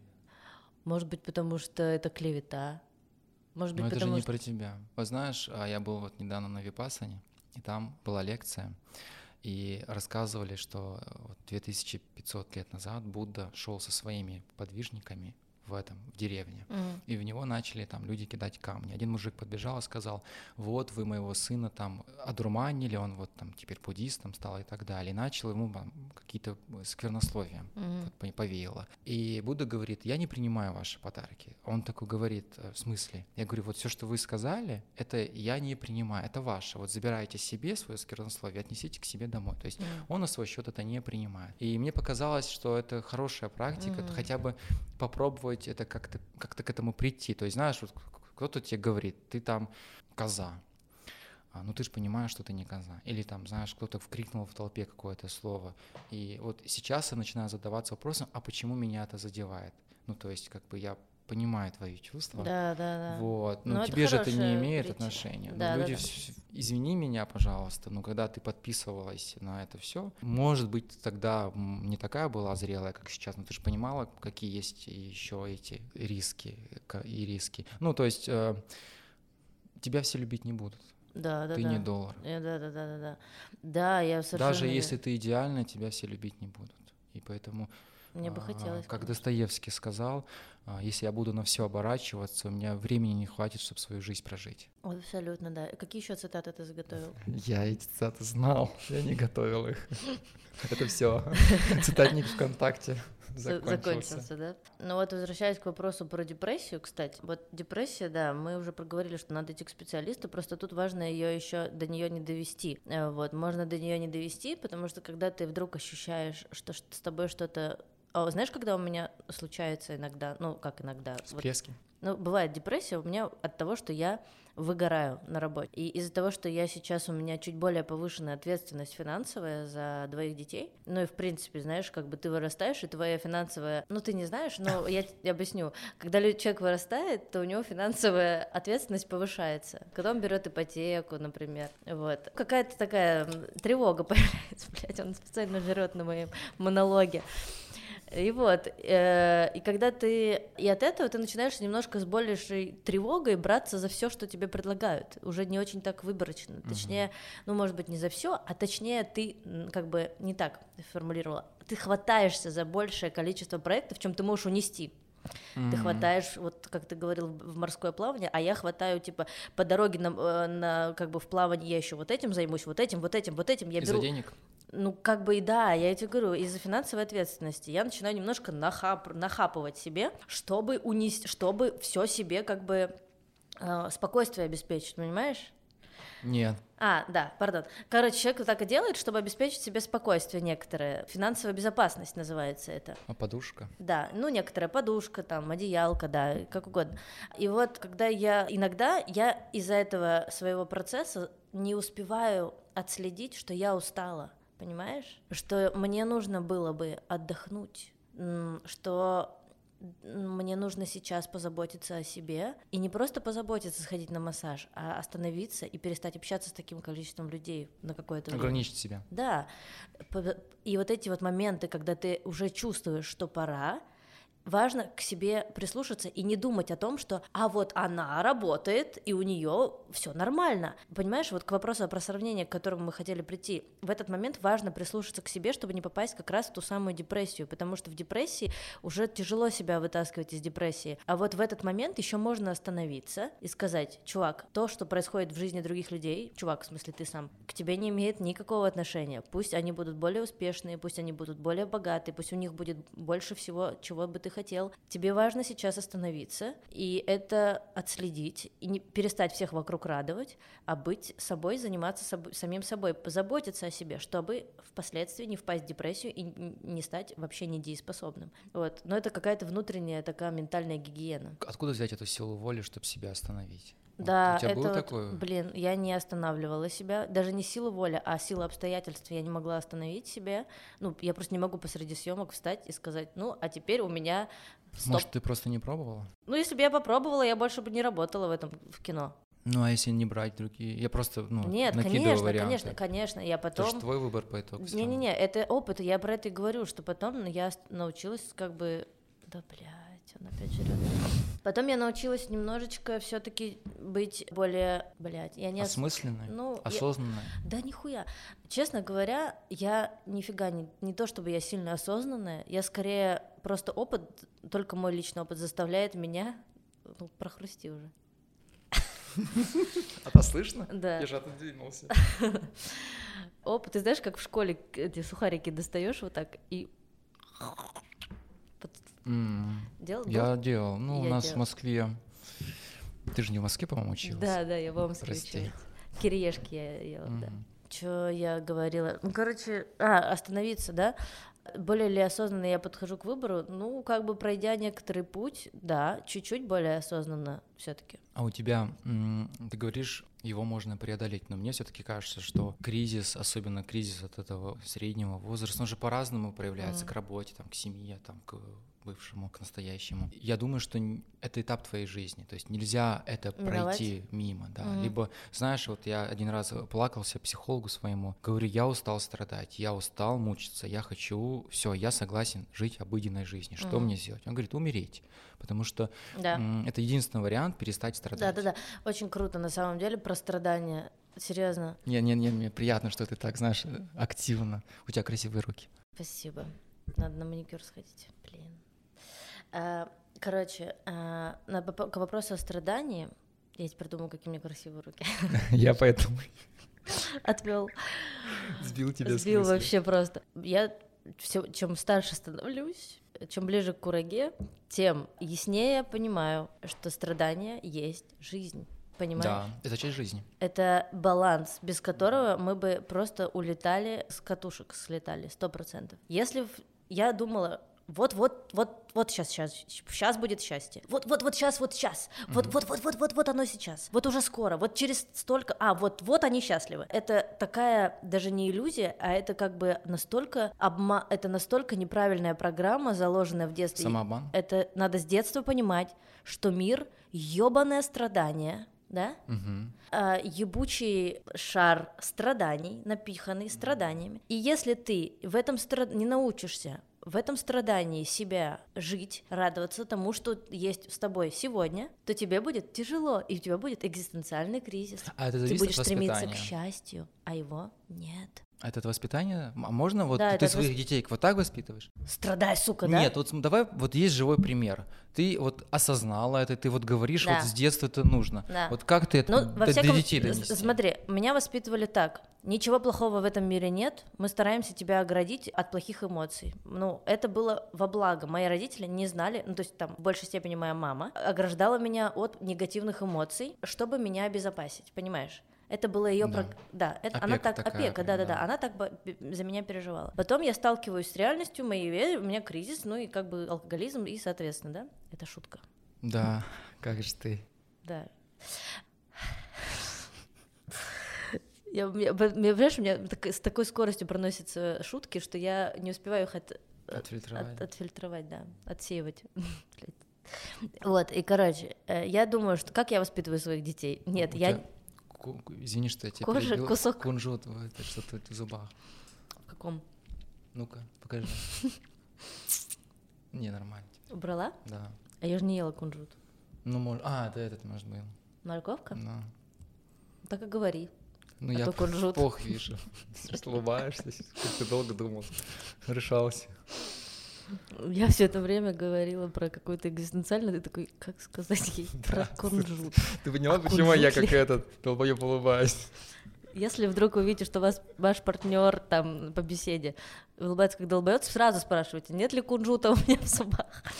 Может быть, потому что это клевета. Может быть, Ну, это же потому не что... про тебя. Вот знаешь, а, я был вот недавно на Випасане, и там была лекция, и рассказывали, что э, вот 2500 лет назад Будда шел со своими подвижниками в этом, в деревне. Мгм. И в него начали там люди кидать камни. Один мужик подбежал и сказал, вот вы моего сына там одурманили, он вот там теперь буддистом стал и так далее. И начал ему какие-то э, сквернословия Мгм. вот по- повеяло. И Будда говорит, я не принимаю ваши подарки. Он такой говорит, «Э, в смысле? Я говорю, вот все, что вы сказали, это я не принимаю, это ваше. Вот забирайте себе свое сквернословие, отнесите к себе домой. То есть Мгм. он на свой счет это не принимает. И мне показалось, что это хорошая практика, Мгм. хотя бы попробовать это как-то как к этому прийти. То есть, знаешь, вот кто-то тебе говорит, ты там коза. А, ну ты же понимаешь, что ты не коза. Или там, знаешь, кто-то вкрикнул в толпе какое-то слово. И вот сейчас я начинаю задаваться вопросом, а почему меня это задевает? Ну, то есть, как бы я понимаю твои чувства. Да, да, да. Вот. Но, Но это тебе же это не имеет притча. отношения. Но Да, да, люди, да. извини меня, пожалуйста, но когда ты подписывалась на это все, может быть, ты тогда не такая была зрелая, как сейчас, но ты же понимала, какие есть еще эти риски и риски. Ну, то есть э, тебя все любить не будут. Да, да, ты да. не доллар. Э, Да, да, да, да, да. Да, я совершенно... Даже если ты идеальна, тебя все любить не будут. И поэтому, Мне бы а, хотелось. как конечно. Достоевский сказал, а, если я буду на все оборачиваться, у меня времени не хватит, чтобы свою жизнь прожить. Вот Абсолютно, да. Какие еще цитаты ты заготовил? Я эти цитаты знал, я не готовил их. Это все. Цитатник ВКонтакте закончился. Закончился, да? Ну вот, возвращаясь к вопросу про депрессию, кстати, вот депрессия, да, мы уже проговорили, что надо идти к специалисту, просто тут важно ее еще до нее не довести. Э, Вот, можно до нее не довести, потому что когда ты вдруг ощущаешь, что с тобой что-то а знаешь, когда у меня случается иногда, ну как иногда, вот Всплески. ну, бывает депрессия у меня от того, что я выгораю на работе. И из-за того, что я сейчас у меня чуть более повышенная ответственность финансовая за двоих детей, ну и в принципе, знаешь, как бы ты вырастаешь, и твоя финансовая, ну ты не знаешь, но я тебе объясню, когда человек вырастает, то у него финансовая ответственность повышается. Когда он берет ипотеку, например, вот. Какая-то такая тревога появляется, блядь, он специально жрет на моем монологе. И вот, э, и когда ты, и от этого ты начинаешь немножко с большей тревогой браться за все, что тебе предлагают, уже не очень так выборочно, точнее, ну, может быть, не за все, а точнее ты как бы не так формулировала, ты хватаешься за большее количество проектов, чем ты можешь унести. Ты хватаешь, вот как ты говорил, в морское плавание, а я хватаю, типа, по дороге на, э, на как бы в плавании я еще вот этим займусь, вот этим, вот этим, вот этим, я Из-за беру... денег? Ну, как бы и да, я тебе говорю, из-за финансовой ответственности я начинаю немножко нахап, нахапывать себе, чтобы унести, чтобы все себе как бы э, спокойствие обеспечить, понимаешь? Нет. А, да, пардон. Короче, человек так и делает, чтобы обеспечить себе спокойствие некоторое. Финансовая безопасность называется это. А подушка? Да, ну некоторая подушка, там, одеялка, да, как угодно. И вот, когда я иногда я из-за этого своего процесса не успеваю отследить, что я устала, понимаешь? Что мне нужно было бы отдохнуть, что мне нужно сейчас позаботиться о себе и не просто позаботиться, сходить на массаж, а остановиться и перестать общаться с таким количеством людей на какое-то время. Ограничить себя. Да. И вот эти вот моменты, когда ты уже чувствуешь, что пора, важно к себе прислушаться и не думать о том, что а вот она работает, и у нее все нормально. Понимаешь, вот к вопросу про сравнение, к которому мы хотели прийти, в этот момент важно прислушаться к себе, чтобы не попасть как раз в ту самую депрессию, потому что в депрессии уже тяжело себя вытаскивать из депрессии. А вот в этот момент еще можно остановиться и сказать, чувак, то, что происходит в жизни других людей, чувак, в смысле ты сам, к тебе не имеет никакого отношения. Пусть они будут более успешные, пусть они будут более богатые, пусть у них будет больше всего, чего бы ты хотел. Тебе важно сейчас остановиться и это отследить, и не перестать всех вокруг радовать, а быть собой, заниматься собой- самим собой, позаботиться о себе, чтобы впоследствии не впасть в депрессию и не стать вообще недееспособным. Вот. Но это какая-то внутренняя такая ментальная гигиена. Откуда взять эту силу воли, чтобы себя остановить? Да, у тебя это было вот, такое? блин, я не останавливала себя, даже не сила воли, а сила обстоятельств. Я не могла остановить себя. Ну, я просто не могу посреди съемок встать и сказать, ну, а теперь у меня стоп. Может, ты просто не пробовала? Ну, если бы я попробовала, я больше бы не работала в этом в кино. Ну, а если не брать другие? Я просто, ну, Нет, накидываю конечно, варианты. конечно, конечно. Я Это потом. же твой выбор по итогу. Не-не-не, это опыт, я про это и говорю, что потом я с- научилась как бы... Да, блядь, он опять жрет. Потом я научилась немножечко все таки быть более... Блядь, я не... ос- Осмысленная, Ну, я- осознанная. Да нихуя. Честно говоря, я нифига не, не то, чтобы я сильно осознанная, я скорее просто опыт, только мой личный опыт заставляет меня... Ну, прохрусти уже. А то слышно? Да. Я же отодвинулся. Опыт, ты знаешь, как в школе эти сухарики достаешь вот так и... М, Делал? Я делал. Ну, у Я нас в делала. Москве... Ты же не в Москве, по-моему, училась? Да, да, я в Омске Прости. училась. Кириешки я ела, да. Мгм. Что я говорила? Ну, короче, а, остановиться, да? Более ли осознанно я подхожу к выбору? Ну, как бы пройдя некоторый путь, да, чуть-чуть более осознанно все-таки. А у тебя, ты говоришь, его можно преодолеть, но мне все-таки кажется, что кризис, особенно кризис от этого среднего возраста, он же по-разному проявляется Мгм. к работе, там, к семье, там, к бывшему к настоящему. Я думаю, что это этап твоей жизни, то есть нельзя это Миновать? пройти мимо, да. Мгм. Либо, знаешь, вот я один раз плакался психологу своему, говорю, я устал страдать, я устал мучиться, я хочу, все, я согласен жить обыденной жизнью. Что Мгм. мне сделать? Он говорит, умереть, потому что Да. это единственный вариант перестать страдать. Да, да, да. Очень круто на самом деле про страдания. Серьезно. Не, не, не, мне приятно, что ты так, знаешь, активно. У тебя красивые руки. Спасибо. Надо на маникюр сходить. Блин. А, Короче, воп- к вопросу о страдании. Я теперь думаю, какие меня красивые руки. Я поэтому Отвел. сбил тебя Сбил вообще просто. Я все, чем старше становлюсь, чем ближе к кураге, тем яснее понимаю, что страдания есть жизнь. Понимаешь? Да, это часть жизни. Это баланс, без которого мы бы просто улетали с катушек, слетали, сто процентов. Если в- я думала, вот, вот, вот, вот сейчас, сейчас, сейчас будет счастье. Вот, вот, вот сейчас, вот сейчас. Вот, вот, вот, вот, вот, вот оно сейчас. Вот уже скоро. Вот через столько. А, вот, вот они счастливы. Это такая даже не иллюзия, а это как бы настолько обма... это настолько неправильная программа, заложенная в детстве. Самообман. Это надо с детства понимать, что мир ёбаное страдание, да? А, ебучий шар страданий, напиханный страданиями. И если ты в этом стра- не научишься в этом страдании себя жить, радоваться тому, что есть с тобой сегодня, то тебе будет тяжело, и у тебя будет экзистенциальный кризис. А это Ты будешь стремиться к счастью, а его нет. Это от воспитания? А можно вот Да, ты своих восп- детей вот так воспитываешь? Страдай, сука, да? Нет, вот давай, вот есть живой пример. Ты вот осознала это, ты вот говоришь, Да. вот с детства это нужно. Да. Вот как ты это Ну, до, во до всяком... детей с- донести? Смотри, меня воспитывали так. Ничего плохого в этом мире нет. Мы стараемся тебя оградить от плохих эмоций. Ну, это было во благо. Мои родители не знали, ну, то есть там в большей степени моя мама ограждала меня от негативных эмоций, чтобы меня обезопасить, понимаешь? Это было ее, Да. да, это она Опека так, такая опека, прям, да, да, да, да. она так за меня переживала. Потом я сталкиваюсь с реальностью, моей ве- у меня кризис, ну и как бы алкоголизм и, соответственно, да, это шутка, Да, как же ты. да. Я, я, понимаешь, у меня так- с такой скоростью проносятся шутки, что я не успеваю их от, Отфильтровать. от- отфильтровать, да, отсеивать. Вот, и, короче, э, я думаю, что как я воспитываю своих детей? Нет, я... Извини, что я тебя Кожа, перебил. кусок. Кунжут, это что-то в зубах. В каком? Ну-ка, покажи. Не, нормально. Убрала? Да. А я же не ела кунжут. Ну, может... А, это этот, может, был. Морковка? Ну, Так и говори. ну А я кунжут. плохо вижу. Улыбаешься, как ты долго думал. Решался. Я все это время говорила про какой-то экзистенциальный, ты такой, как сказать ей про кунжут. Ты поняла, почему я как этот долбоёб улыбаюсь? Если вдруг вы видите, что вас ваш партнер там по беседе улыбается как долбоёб, сразу спрашивайте, нет ли кунжута у меня в зубах?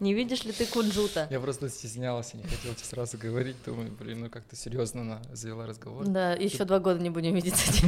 Не видишь ли ты кунжута? Я просто стеснялся, не хотел тебе сразу говорить. Думаю, блин, ну как ты серьезно она завела разговор. Да, еще два года не будем видеться.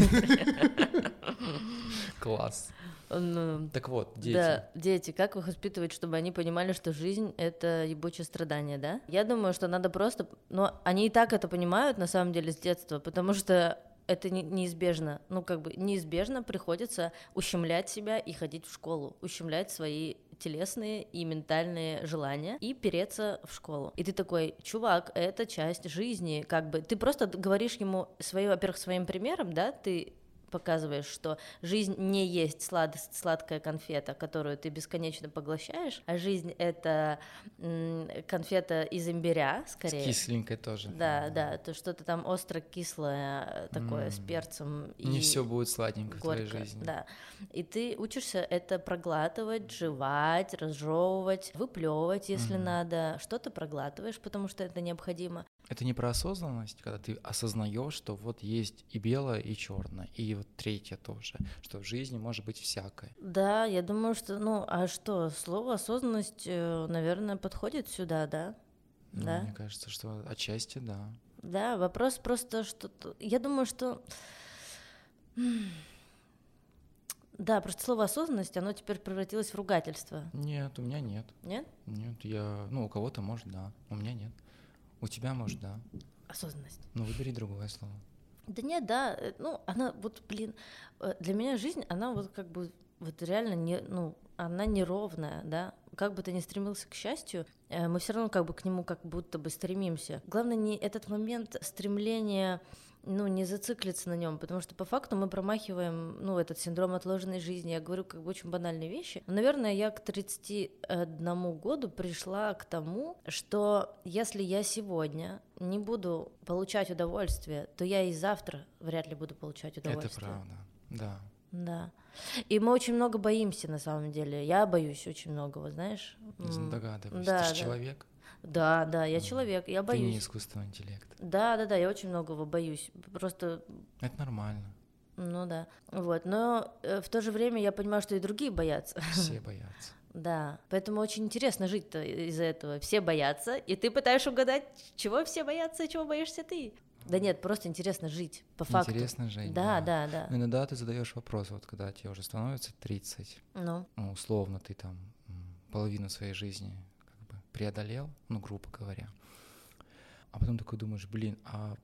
Класс. Ну, Так вот, дети. Да, дети, как их воспитывать, чтобы они понимали, что жизнь — это ебучее страдание, да? Я думаю, что надо просто... Но они и так это понимают, на самом деле, с детства, потому что это не- неизбежно. Ну, как бы неизбежно приходится ущемлять себя и ходить в школу, ущемлять свои телесные и ментальные желания и переться в школу. И ты такой, чувак, это часть жизни, как бы. Ты просто говоришь ему, своим, во-первых, своим примером, да, ты показываешь, что жизнь не есть сладость, сладкая конфета, которую ты бесконечно поглощаешь, а жизнь это конфета из имбиря, С скорее. кисленькой тоже. Да, да, то что-то там остро-кислое такое с перцем. Не и все будет сладенько в твоей горько, жизни. Да. И ты учишься это проглатывать, жевать, разжевывать, выплевывать, если надо. Что ты проглатываешь, потому что это необходимо. Это не про осознанность, когда ты осознаешь, что вот есть и белое, и черное, и вот третье тоже, что в жизни может быть всякое. Да, я думаю, что, ну, а что, слово осознанность, э, наверное, подходит сюда, да? Ну, Да. Мне кажется, что отчасти да. Да, вопрос просто, что... Я думаю, что... Да, просто слово осознанность, оно теперь превратилось в ругательство. Нет, у меня нет. Нет? Нет, я, ну, у кого-то может, да, у меня нет. У тебя может, да. Осознанность. Ну, выбери другое слово. Да нет, да, э, ну, она вот, блин, э, для меня жизнь, она вот как бы вот реально не, ну, она неровная, да. Как бы ты ни стремился к счастью, э, мы все равно как бы к нему как будто бы стремимся. Главное не этот момент стремления ну, не зациклиться на нем, потому что по факту мы промахиваем, ну, этот синдром отложенной жизни. Я говорю как бы очень банальные вещи. Но, наверное, я к 31 году пришла к тому, что если я сегодня не буду получать удовольствие, то я и завтра вряд ли буду получать удовольствие. Это правда, да. Да. И мы очень много боимся, на самом деле. Я боюсь очень многого, знаешь. Догадываюсь. Да, Ты же да. человек. Да, да, я человек, я Ты не боюсь. искусственный интеллект. Да, да, да, я очень многого боюсь. Просто, Это нормально. ну да. Вот. Но э, в то же время я понимаю, что и другие боятся. Все боятся. Да. Поэтому очень интересно жить-то из-за этого. Все боятся, и ты пытаешься угадать, чего все боятся и чего боишься ты. Да нет, просто интересно жить, по факту. Интересно жить. Да, да, да. Но иногда ты задаешь вопрос, вот когда тебе уже становится 30, Ну, ну, условно, ты там половину своей жизни преодолел, ну, грубо говоря. А потом такой думаешь, блин, а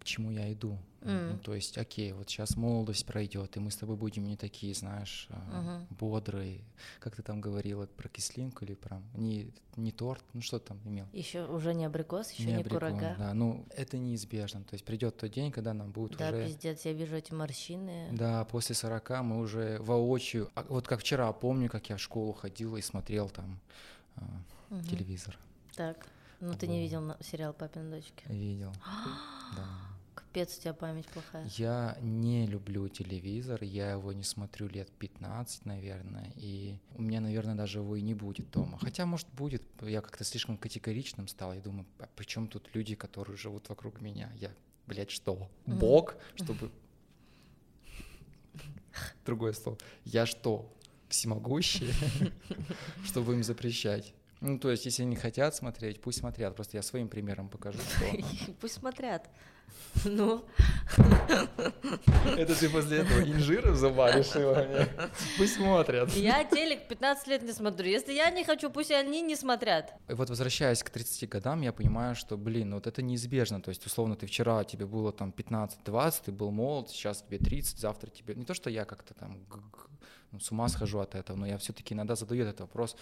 к чему я иду? Ну, М. то есть, окей, вот сейчас молодость пройдет, и мы с тобой будем не такие, знаешь, а, Мгм. бодрые. Как ты там говорила про кислинку или про не, не торт, ну что ты там имел? еще уже не абрикос, еще не, абрикос, курага. Да, ну это неизбежно. То есть придет тот день, когда нам будет Да, уже пиздец, я вижу эти морщины. да, после 40 мы уже воочию. а Вот как вчера, помню, как я в школу ходил и смотрел там Мгм. телевизор. Так, ну ты не видел сериал «Папины дочки». Видел. да. Капец, у тебя память плохая. Я не люблю телевизор, я его не смотрю лет 15, наверное, и у меня, наверное, даже его и не будет дома. Хотя, может, будет, я как-то слишком категоричным стал, я думаю, а при чем тут люди, которые живут вокруг меня? Я, блядь, что, бог, чтобы... Другое слово. Я что, всемогущий, чтобы им запрещать? Ну, то есть, если они хотят смотреть, пусть смотрят. Просто я своим примером покажу, что... Пусть смотрят. Ну, Это ты после этого инжира заваришь его мне? Пусть смотрят. я телек 15 лет не смотрю. Если я не хочу, пусть они не смотрят. И вот возвращаясь к 30 годам, я понимаю, что, блин, ну вот это неизбежно. То есть, условно, ты вчера, тебе было там 15-20, ты был молод, сейчас тебе 30, завтра тебе... Не то, что я как-то там ну, с ума схожу от этого, но я все-таки иногда задаю этот вопрос.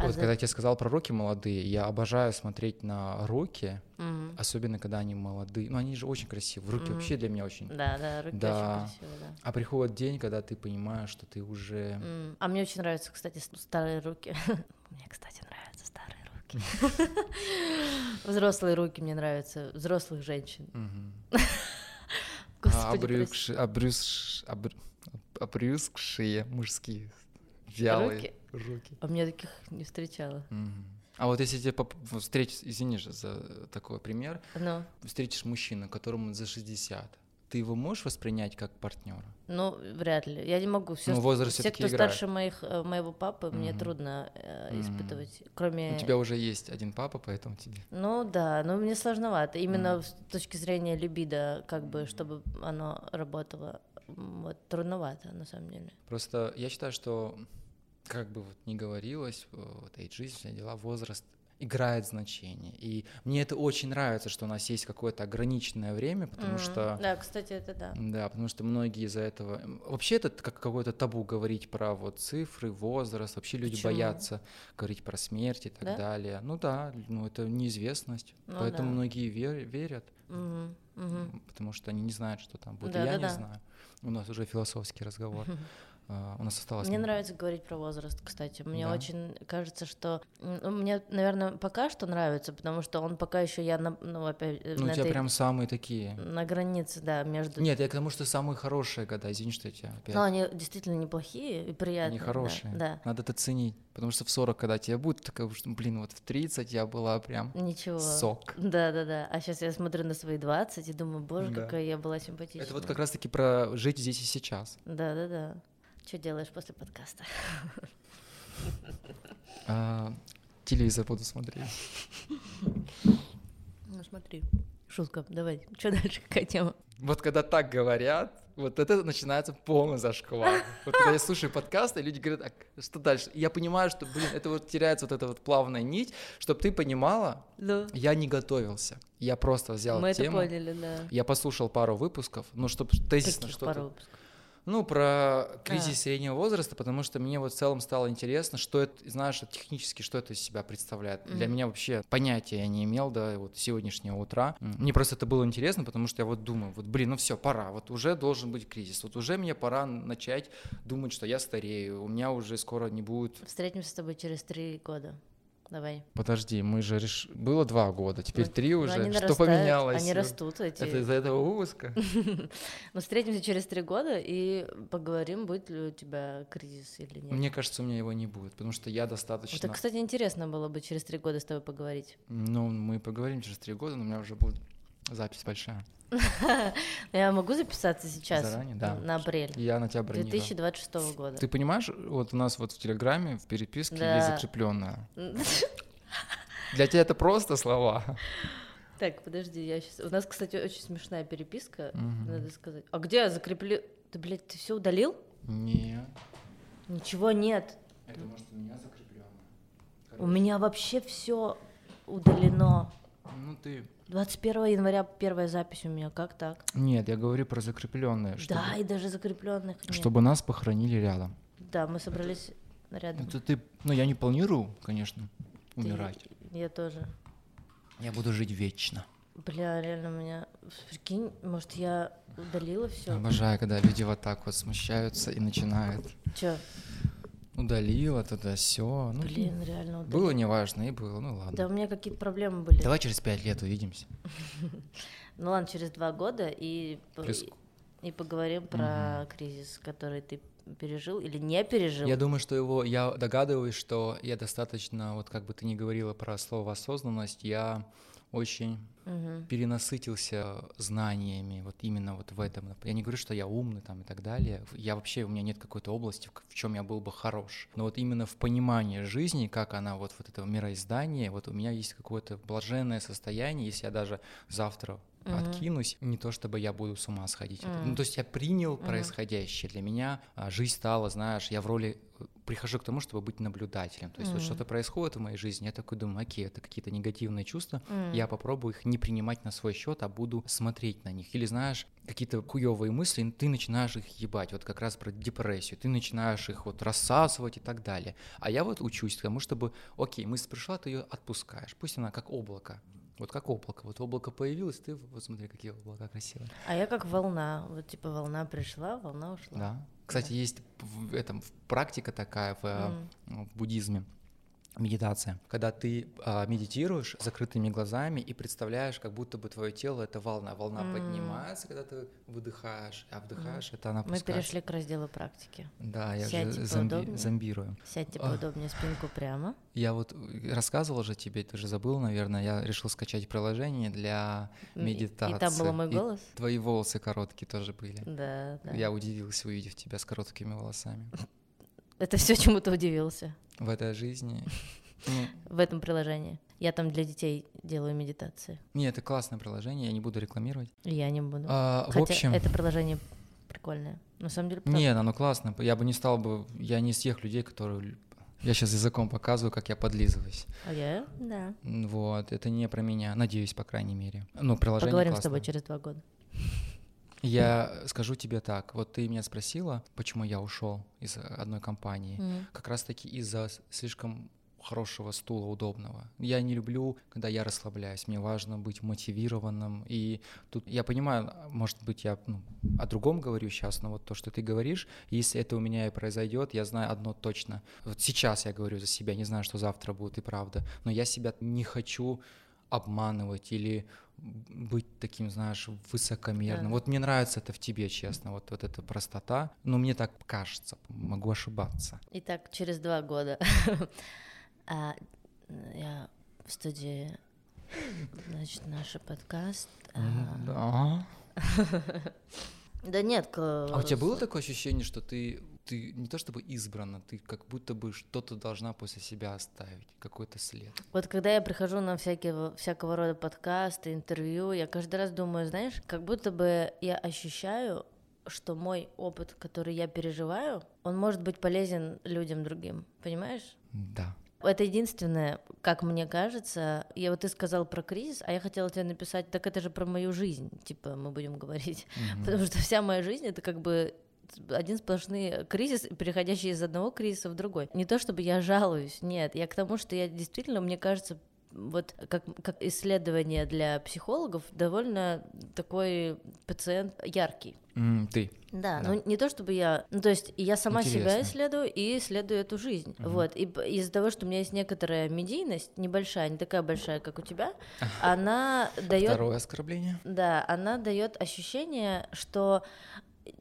А вот за- когда я тебе сказал про руки молодые, я обожаю смотреть на руки, Мгм. особенно когда они молодые. Ну, они же очень красивые. Руки Мгм. вообще для меня очень... Да, да, руки Да. очень красивые, да. А приходит день, когда ты понимаешь, что ты уже... А мне очень нравятся, кстати, старые руки. Мне, кстати, нравятся старые руки. Взрослые руки мне нравятся, взрослых женщин. Обрюзгшие мужские вялые Руки. А мне таких не встречала. А вот если тебе поп- встретишь, извини же за такой пример, Ну, встретишь мужчину, которому за 60, ты его можешь воспринять как партнера? ну, вряд ли. Я не могу. Все, Ну, возраст все кто играет. старше моих, э, моего папы, мне Мгм. трудно э, Мгм. испытывать. Кроме... У тебя уже есть один папа, поэтому тебе. Ну да, но мне сложновато. Именно Мгм. с точки зрения либидо, как бы, чтобы оно работало. Вот трудновато, на самом деле. Просто я считаю, что как бы вот ни говорилось, э, вот эйджизм, все дела, возраст играет значение. И мне это очень нравится, что у нас есть какое-то ограниченное время, потому Мгм. что Да, кстати, это да. Да, потому что многие из-за этого... Вообще это как какое-то табу говорить про вот цифры, возраст. Вообще люди Почему? боятся говорить про смерть и так Да? далее. Ну да, ну это неизвестность. Ну Поэтому да. многие вер- верят, м, потому что они не знают, что там будет. Да, я да, не да. знаю. У нас уже философский разговор. А, У нас осталось... Мне нравится говорить про возраст, кстати. Мне Да? очень кажется, что ну, мне, наверное, пока что нравится, потому что он пока еще я на, ну, опять, э, Ну, у на тебя этой- прям самые такие... на границе, да, между. Нет, я к тому, что самые хорошие года, извини, что я тебя опять... Но они действительно неплохие и приятные. Они да, хорошие. Да. Надо это ценить. Потому что в 40, когда тебе будет, такая, блин, вот в 30 я была прям Ничего. сок. Да, да, да. А сейчас я смотрю на свои 20 и думаю, боже, Да. какая я была симпатичная. Это вот как раз-таки про жить здесь и сейчас. Да, да, да. Что делаешь после подкаста? А, телевизор буду смотреть. Ну, смотри. Шутка, давай. Что дальше, какая тема? Вот когда так говорят, вот это начинается полный зашквар. Вот когда я слушаю подкасты, люди говорят, а что дальше? И я понимаю, что, блин, это вот теряется вот эта вот плавная нить, чтобы ты понимала, Ну, я не готовился. Я просто взял мы это тему, поняли, да. я послушал пару выпусков, ну, чтобы тезисно что-то... пару выпусков? Ну, про кризис среднего возраста, потому что мне вот в целом стало интересно, что это, знаешь, технически, что это из себя представляет. Для Мгм. меня вообще понятия я не имел до вот сегодняшнего утра. Мне просто это было интересно, потому что я вот думаю, вот, блин, ну все, пора, вот уже должен быть кризис, вот уже мне пора начать думать, что я старею, у меня уже скоро не будет Встретимся с тобой через три года. Давай. Подожди, мы же реш... Было два года, теперь Ну, три Ну, уже. они Что нарастают, поменялось? Они растут, эти. Это из-за этого выпуска? Мы встретимся через три года и поговорим, будет ли у тебя кризис или нет. Мне кажется, у меня его не будет, потому что я Вот достаточно... это, кстати, интересно было бы через три года с тобой поговорить. Ну, мы поговорим через три года, но у меня уже будет запись большая. Я могу записаться сейчас Заранее, да. на апрель Я на тебя бронирую. 2026 года. Ты понимаешь, вот у нас вот в Телеграме, в переписке Да. есть закрепленная. Для тебя это просто слова. Так, подожди, я сейчас. У нас, кстати, очень смешная переписка, Мгм. надо сказать. А где я закреплю? Ты, блядь, ты все удалил? Нет. Ничего нет. Это может у меня закреплено. У меня вообще все удалено. Ну ты. 21 января первая запись у меня. Как так? Нет, я говорю про закрепленное. Чтобы, Да, и даже закрепленных нет. чтобы нас похоронили рядом. Да, мы собрались рядом. Это ты. Ну, я не планирую, конечно, Ты- умирать. Я тоже. Я буду жить вечно. Бля, реально у меня. Прикинь, может, я удалила все? Обожаю, когда люди вот так вот смущаются и начинают. Че? Удалила туда все. Ну, Блин, реально удалила. было неважно, и было, ну ладно. Да, у меня какие-то проблемы были. Давай через пять лет увидимся. Ну ладно, через два года и, и поговорим про кризис, который ты пережил или не пережил. Я думаю, что его, я догадываюсь, что я достаточно, вот как бы ты не говорила про слово осознанность, я очень Мгм. перенасытился знаниями вот именно вот в этом. Я не говорю, что я умный там и так далее. Я вообще, у меня нет какой-то области, в, чем я был бы хорош. Но вот именно в понимании жизни, как она вот, вот этого мироиздания, вот у меня есть какое-то блаженное состояние, если я даже завтра Мгм. откинусь, не то чтобы я буду с ума сходить. Мгм. Ну, то есть я принял Мгм. происходящее. Для меня а, жизнь стала, знаешь, я в роли э, прихожу к тому, чтобы быть наблюдателем. То есть вот Мгм. что-то происходит в моей жизни, я такой думаю, окей, это какие-то негативные чувства, М. я попробую их не принимать на свой счет, а буду смотреть на них. Или знаешь, какие-то хуевые мысли, ты начинаешь их ебать, вот как раз про депрессию, ты начинаешь их вот рассасывать и так далее. А я вот учусь к тому, чтобы, окей, мысль пришла, ты ее отпускаешь, пусть она как облако. Вот как облако. Вот облако появилось, ты вот смотри, какие облака красивые. А я как волна. Вот типа волна пришла, волна ушла. Да. Кстати, есть в этом практика такая в, М. в буддизме. Медитация. Когда ты а, медитируешь закрытыми глазами и представляешь, как будто бы твое тело это волна. Волна М. поднимается, когда ты выдыхаешь, а вдыхаешь, это она Мы опускается. перешли к разделу практики. Да, я Сядьте же зомби- зомбирую. Сядьте поудобнее, спинку прямо. Я вот э, рассказывал же тебе, ты же забыл, наверное, я решил скачать приложение для М, и- медитации. И там был мой И голос? твои волосы короткие тоже были. Да, да. Я удивился, увидев тебя с короткими волосами. Это все, чему ты удивился В этой жизни. В этом приложении. Я там для детей делаю медитации. Не, это классное приложение, я не буду рекламировать. Я не буду. А, в Хотя общем, это приложение прикольное. На самом деле, нет, оно классно. Я бы не стал бы, я не из тех людей, которые... Я сейчас языком показываю, как я подлизываюсь. А я? Да. Вот, это не про меня, надеюсь, по крайней мере. Ну, приложение Поговорим с классное. тобой через два года. Я скажу тебе так, вот ты меня спросила, почему я ушел из одной компании. М. Как раз-таки из-за слишком хорошего стула, удобного. Я не люблю, когда я расслабляюсь. Мне важно быть мотивированным. И тут я понимаю, может быть, я ну, о другом говорю сейчас, но вот то, что ты говоришь, если это у меня и произойдет, я знаю одно точно. Вот сейчас я говорю за себя, не знаю, что завтра будет и правда, но я себя не хочу обманывать или быть таким, знаешь, высокомерным. Да. Вот мне нравится это в тебе, честно, вот, вот эта простота. Но мне так кажется, могу ошибаться. Итак, через два года а, я в студии, значит, наш подкаст. а, Да. Да нет, А у тебя было такое ощущение, что ты, ты не то чтобы избрана, ты как будто бы что-то должна после себя оставить, какой-то след. Вот когда я прихожу на всякие, всякого рода подкасты, интервью, я каждый раз думаю, знаешь, как будто бы я ощущаю, что мой опыт, который я переживаю, он может быть полезен людям другим, понимаешь? Да. Это единственное, как мне кажется. Я вот ты сказал про кризис, а я хотела тебе написать, так это же про мою жизнь, типа мы будем говорить, Мгм. потому что вся моя жизнь это как бы один сплошный кризис, переходящий из одного кризиса в другой. Не то чтобы я жалуюсь, нет, я к тому, что я действительно, мне кажется, вот как, как исследование для психологов довольно такой пациент яркий. М, ты. Да, Да. ну не то чтобы я, ну то есть я сама себя Интересно. исследую и исследую эту жизнь, вот. И из-за того, что у меня есть некоторая медийность небольшая, не такая большая, как у тебя, она дает Второе оскорбление. да, она дает ощущение, что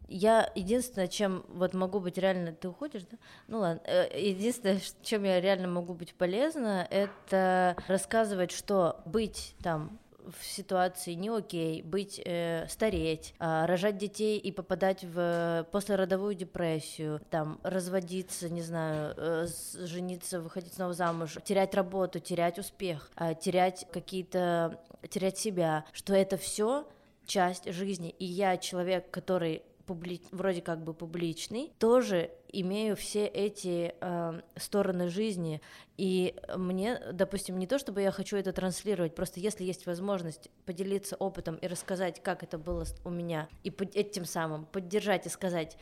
я единственное, чем вот могу быть реально, ты уходишь, да? Ну ладно, Э, единственное, чем я реально могу быть полезна, это рассказывать, что быть там в ситуации не окей, быть, э, стареть, а, рожать детей и попадать в послеродовую депрессию, там, разводиться, не знаю, э, жениться, выходить снова замуж, терять работу, терять успех, а, терять какие-то, терять себя, что это все часть жизни, и я человек, который публи- вроде как бы публичный, тоже имею все эти э, стороны жизни, и мне, допустим, не то чтобы я хочу это транслировать, просто если есть возможность поделиться опытом и рассказать, как это было у меня, и под- этим самым поддержать и сказать,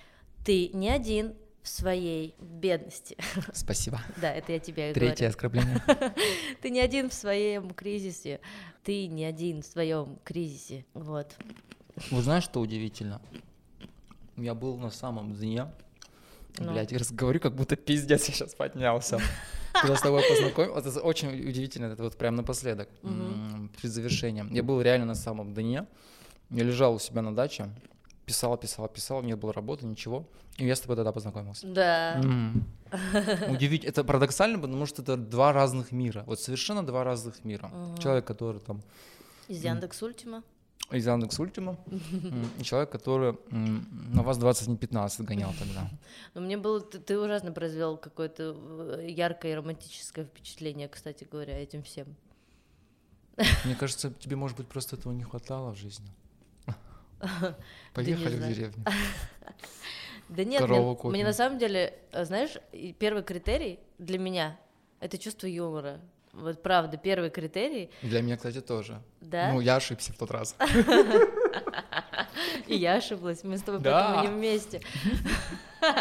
ты не один в своей бедности. Спасибо. Да, это я тебе Третье говорю. оскорбление. Ты не один в своем кризисе. Ты не один в своем кризисе. Вот. Вот знаешь, что удивительно? Я был на самом дне. Ну. Блять, я говорю, как будто пиздец я сейчас поднялся. Когда с тобой познакомился, это очень удивительно, это вот прям напоследок, перед завершением. Я был реально на самом дне, я лежал у себя на даче, писал, писал, писал, не было работы, ничего, и я с тобой тогда познакомился. Да. М. Удивительно, это парадоксально, потому что это два разных мира, вот совершенно два разных мира. Человек, который там Из Яндекс Ультима. Из Яндекс Ультима, человек, который на вас 20 не 15 гонял тогда. Но мне было... Ты, ты ужасно произвел какое-то э, яркое и романтическое впечатление, кстати говоря, этим всем. Мне кажется, тебе, может быть, просто этого не хватало в жизни. Поехали в деревню. Да нет, мне, на самом деле, э, знаешь, первый критерий для меня — это чувство юмора. Вот правда, первый критерий, Для меня, кстати, тоже. да, Ну, я ошибся в тот раз. и я ошиблась, мы с тобой поэтому не вместе.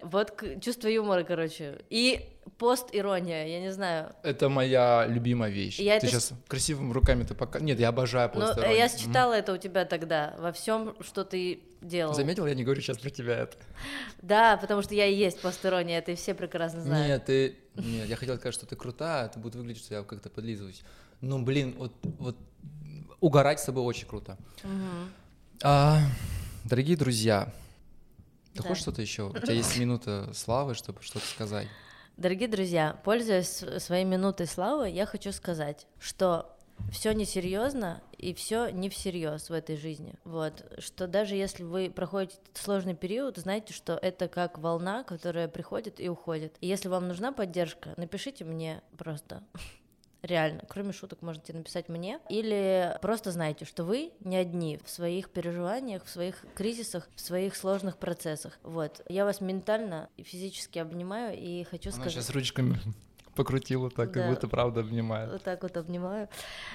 Вот чувство юмора, короче. И пост-ирония, я не знаю. Это моя любимая вещь. Я ты это сейчас красивыми руками ты пока... Нет, я обожаю просто э, я считала это у тебя тогда, во всем, что ты делал. Заметил, я не говорю сейчас про тебя это. Да, потому что я и есть посторонняя, это все прекрасно знают. Нет, ты... Нет, я хотел сказать, что ты крутая, это будет выглядеть, что я как-то подлизываюсь. Ну, блин, вот, вот угорать с тобой очень круто. Мгм. А, дорогие друзья, ты Да. хочешь что-то еще? У тебя есть минута славы, чтобы что-то сказать. Дорогие друзья, пользуясь своей минутой славы, я хочу сказать, что все несерьезно и все не всерьез в этой жизни. Вот. Что даже если вы проходите сложный период, знайте, что это как волна, которая приходит и уходит. И если вам нужна поддержка, напишите мне просто. Реально, кроме шуток, можете написать мне. Или просто знайте, что вы не одни в своих переживаниях, в своих кризисах, в своих сложных процессах. Вот. Я вас ментально и физически обнимаю и хочу Она сказать... сейчас ручками покрутила так, Да. как будто правда обнимает. Вот так вот обнимаю.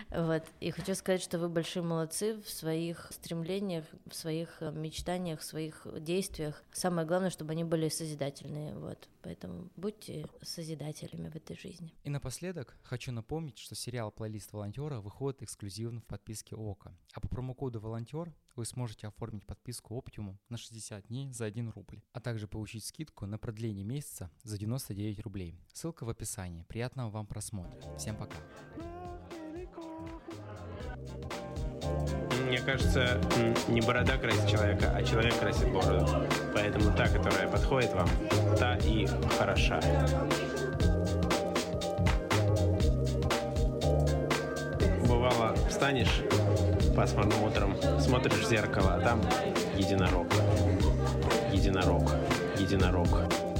Вот. И хочу сказать, что вы большие молодцы в своих стремлениях, в своих э, мечтаниях, в своих действиях. Самое главное, чтобы они были созидательные. Вот. Поэтому будьте созидателями в этой жизни. И напоследок хочу напомнить, что сериал «Плейлист волонтера» выходит эксклюзивно в подписке ОКО. А по промокоду «Волонтер» вы сможете оформить подписку Optimum на 60 дней за 1 рубль, а также получить скидку на продление месяца за 99 рублей. Ссылка в описании. Приятного вам просмотра. Всем пока. Мне кажется, не борода красит человека, а человек красит бороду. Поэтому та, которая подходит вам, та и хороша. Бывало, встанешь пасмурным утром, смотришь в зеркало, а там единорог. Единорог. Единорог.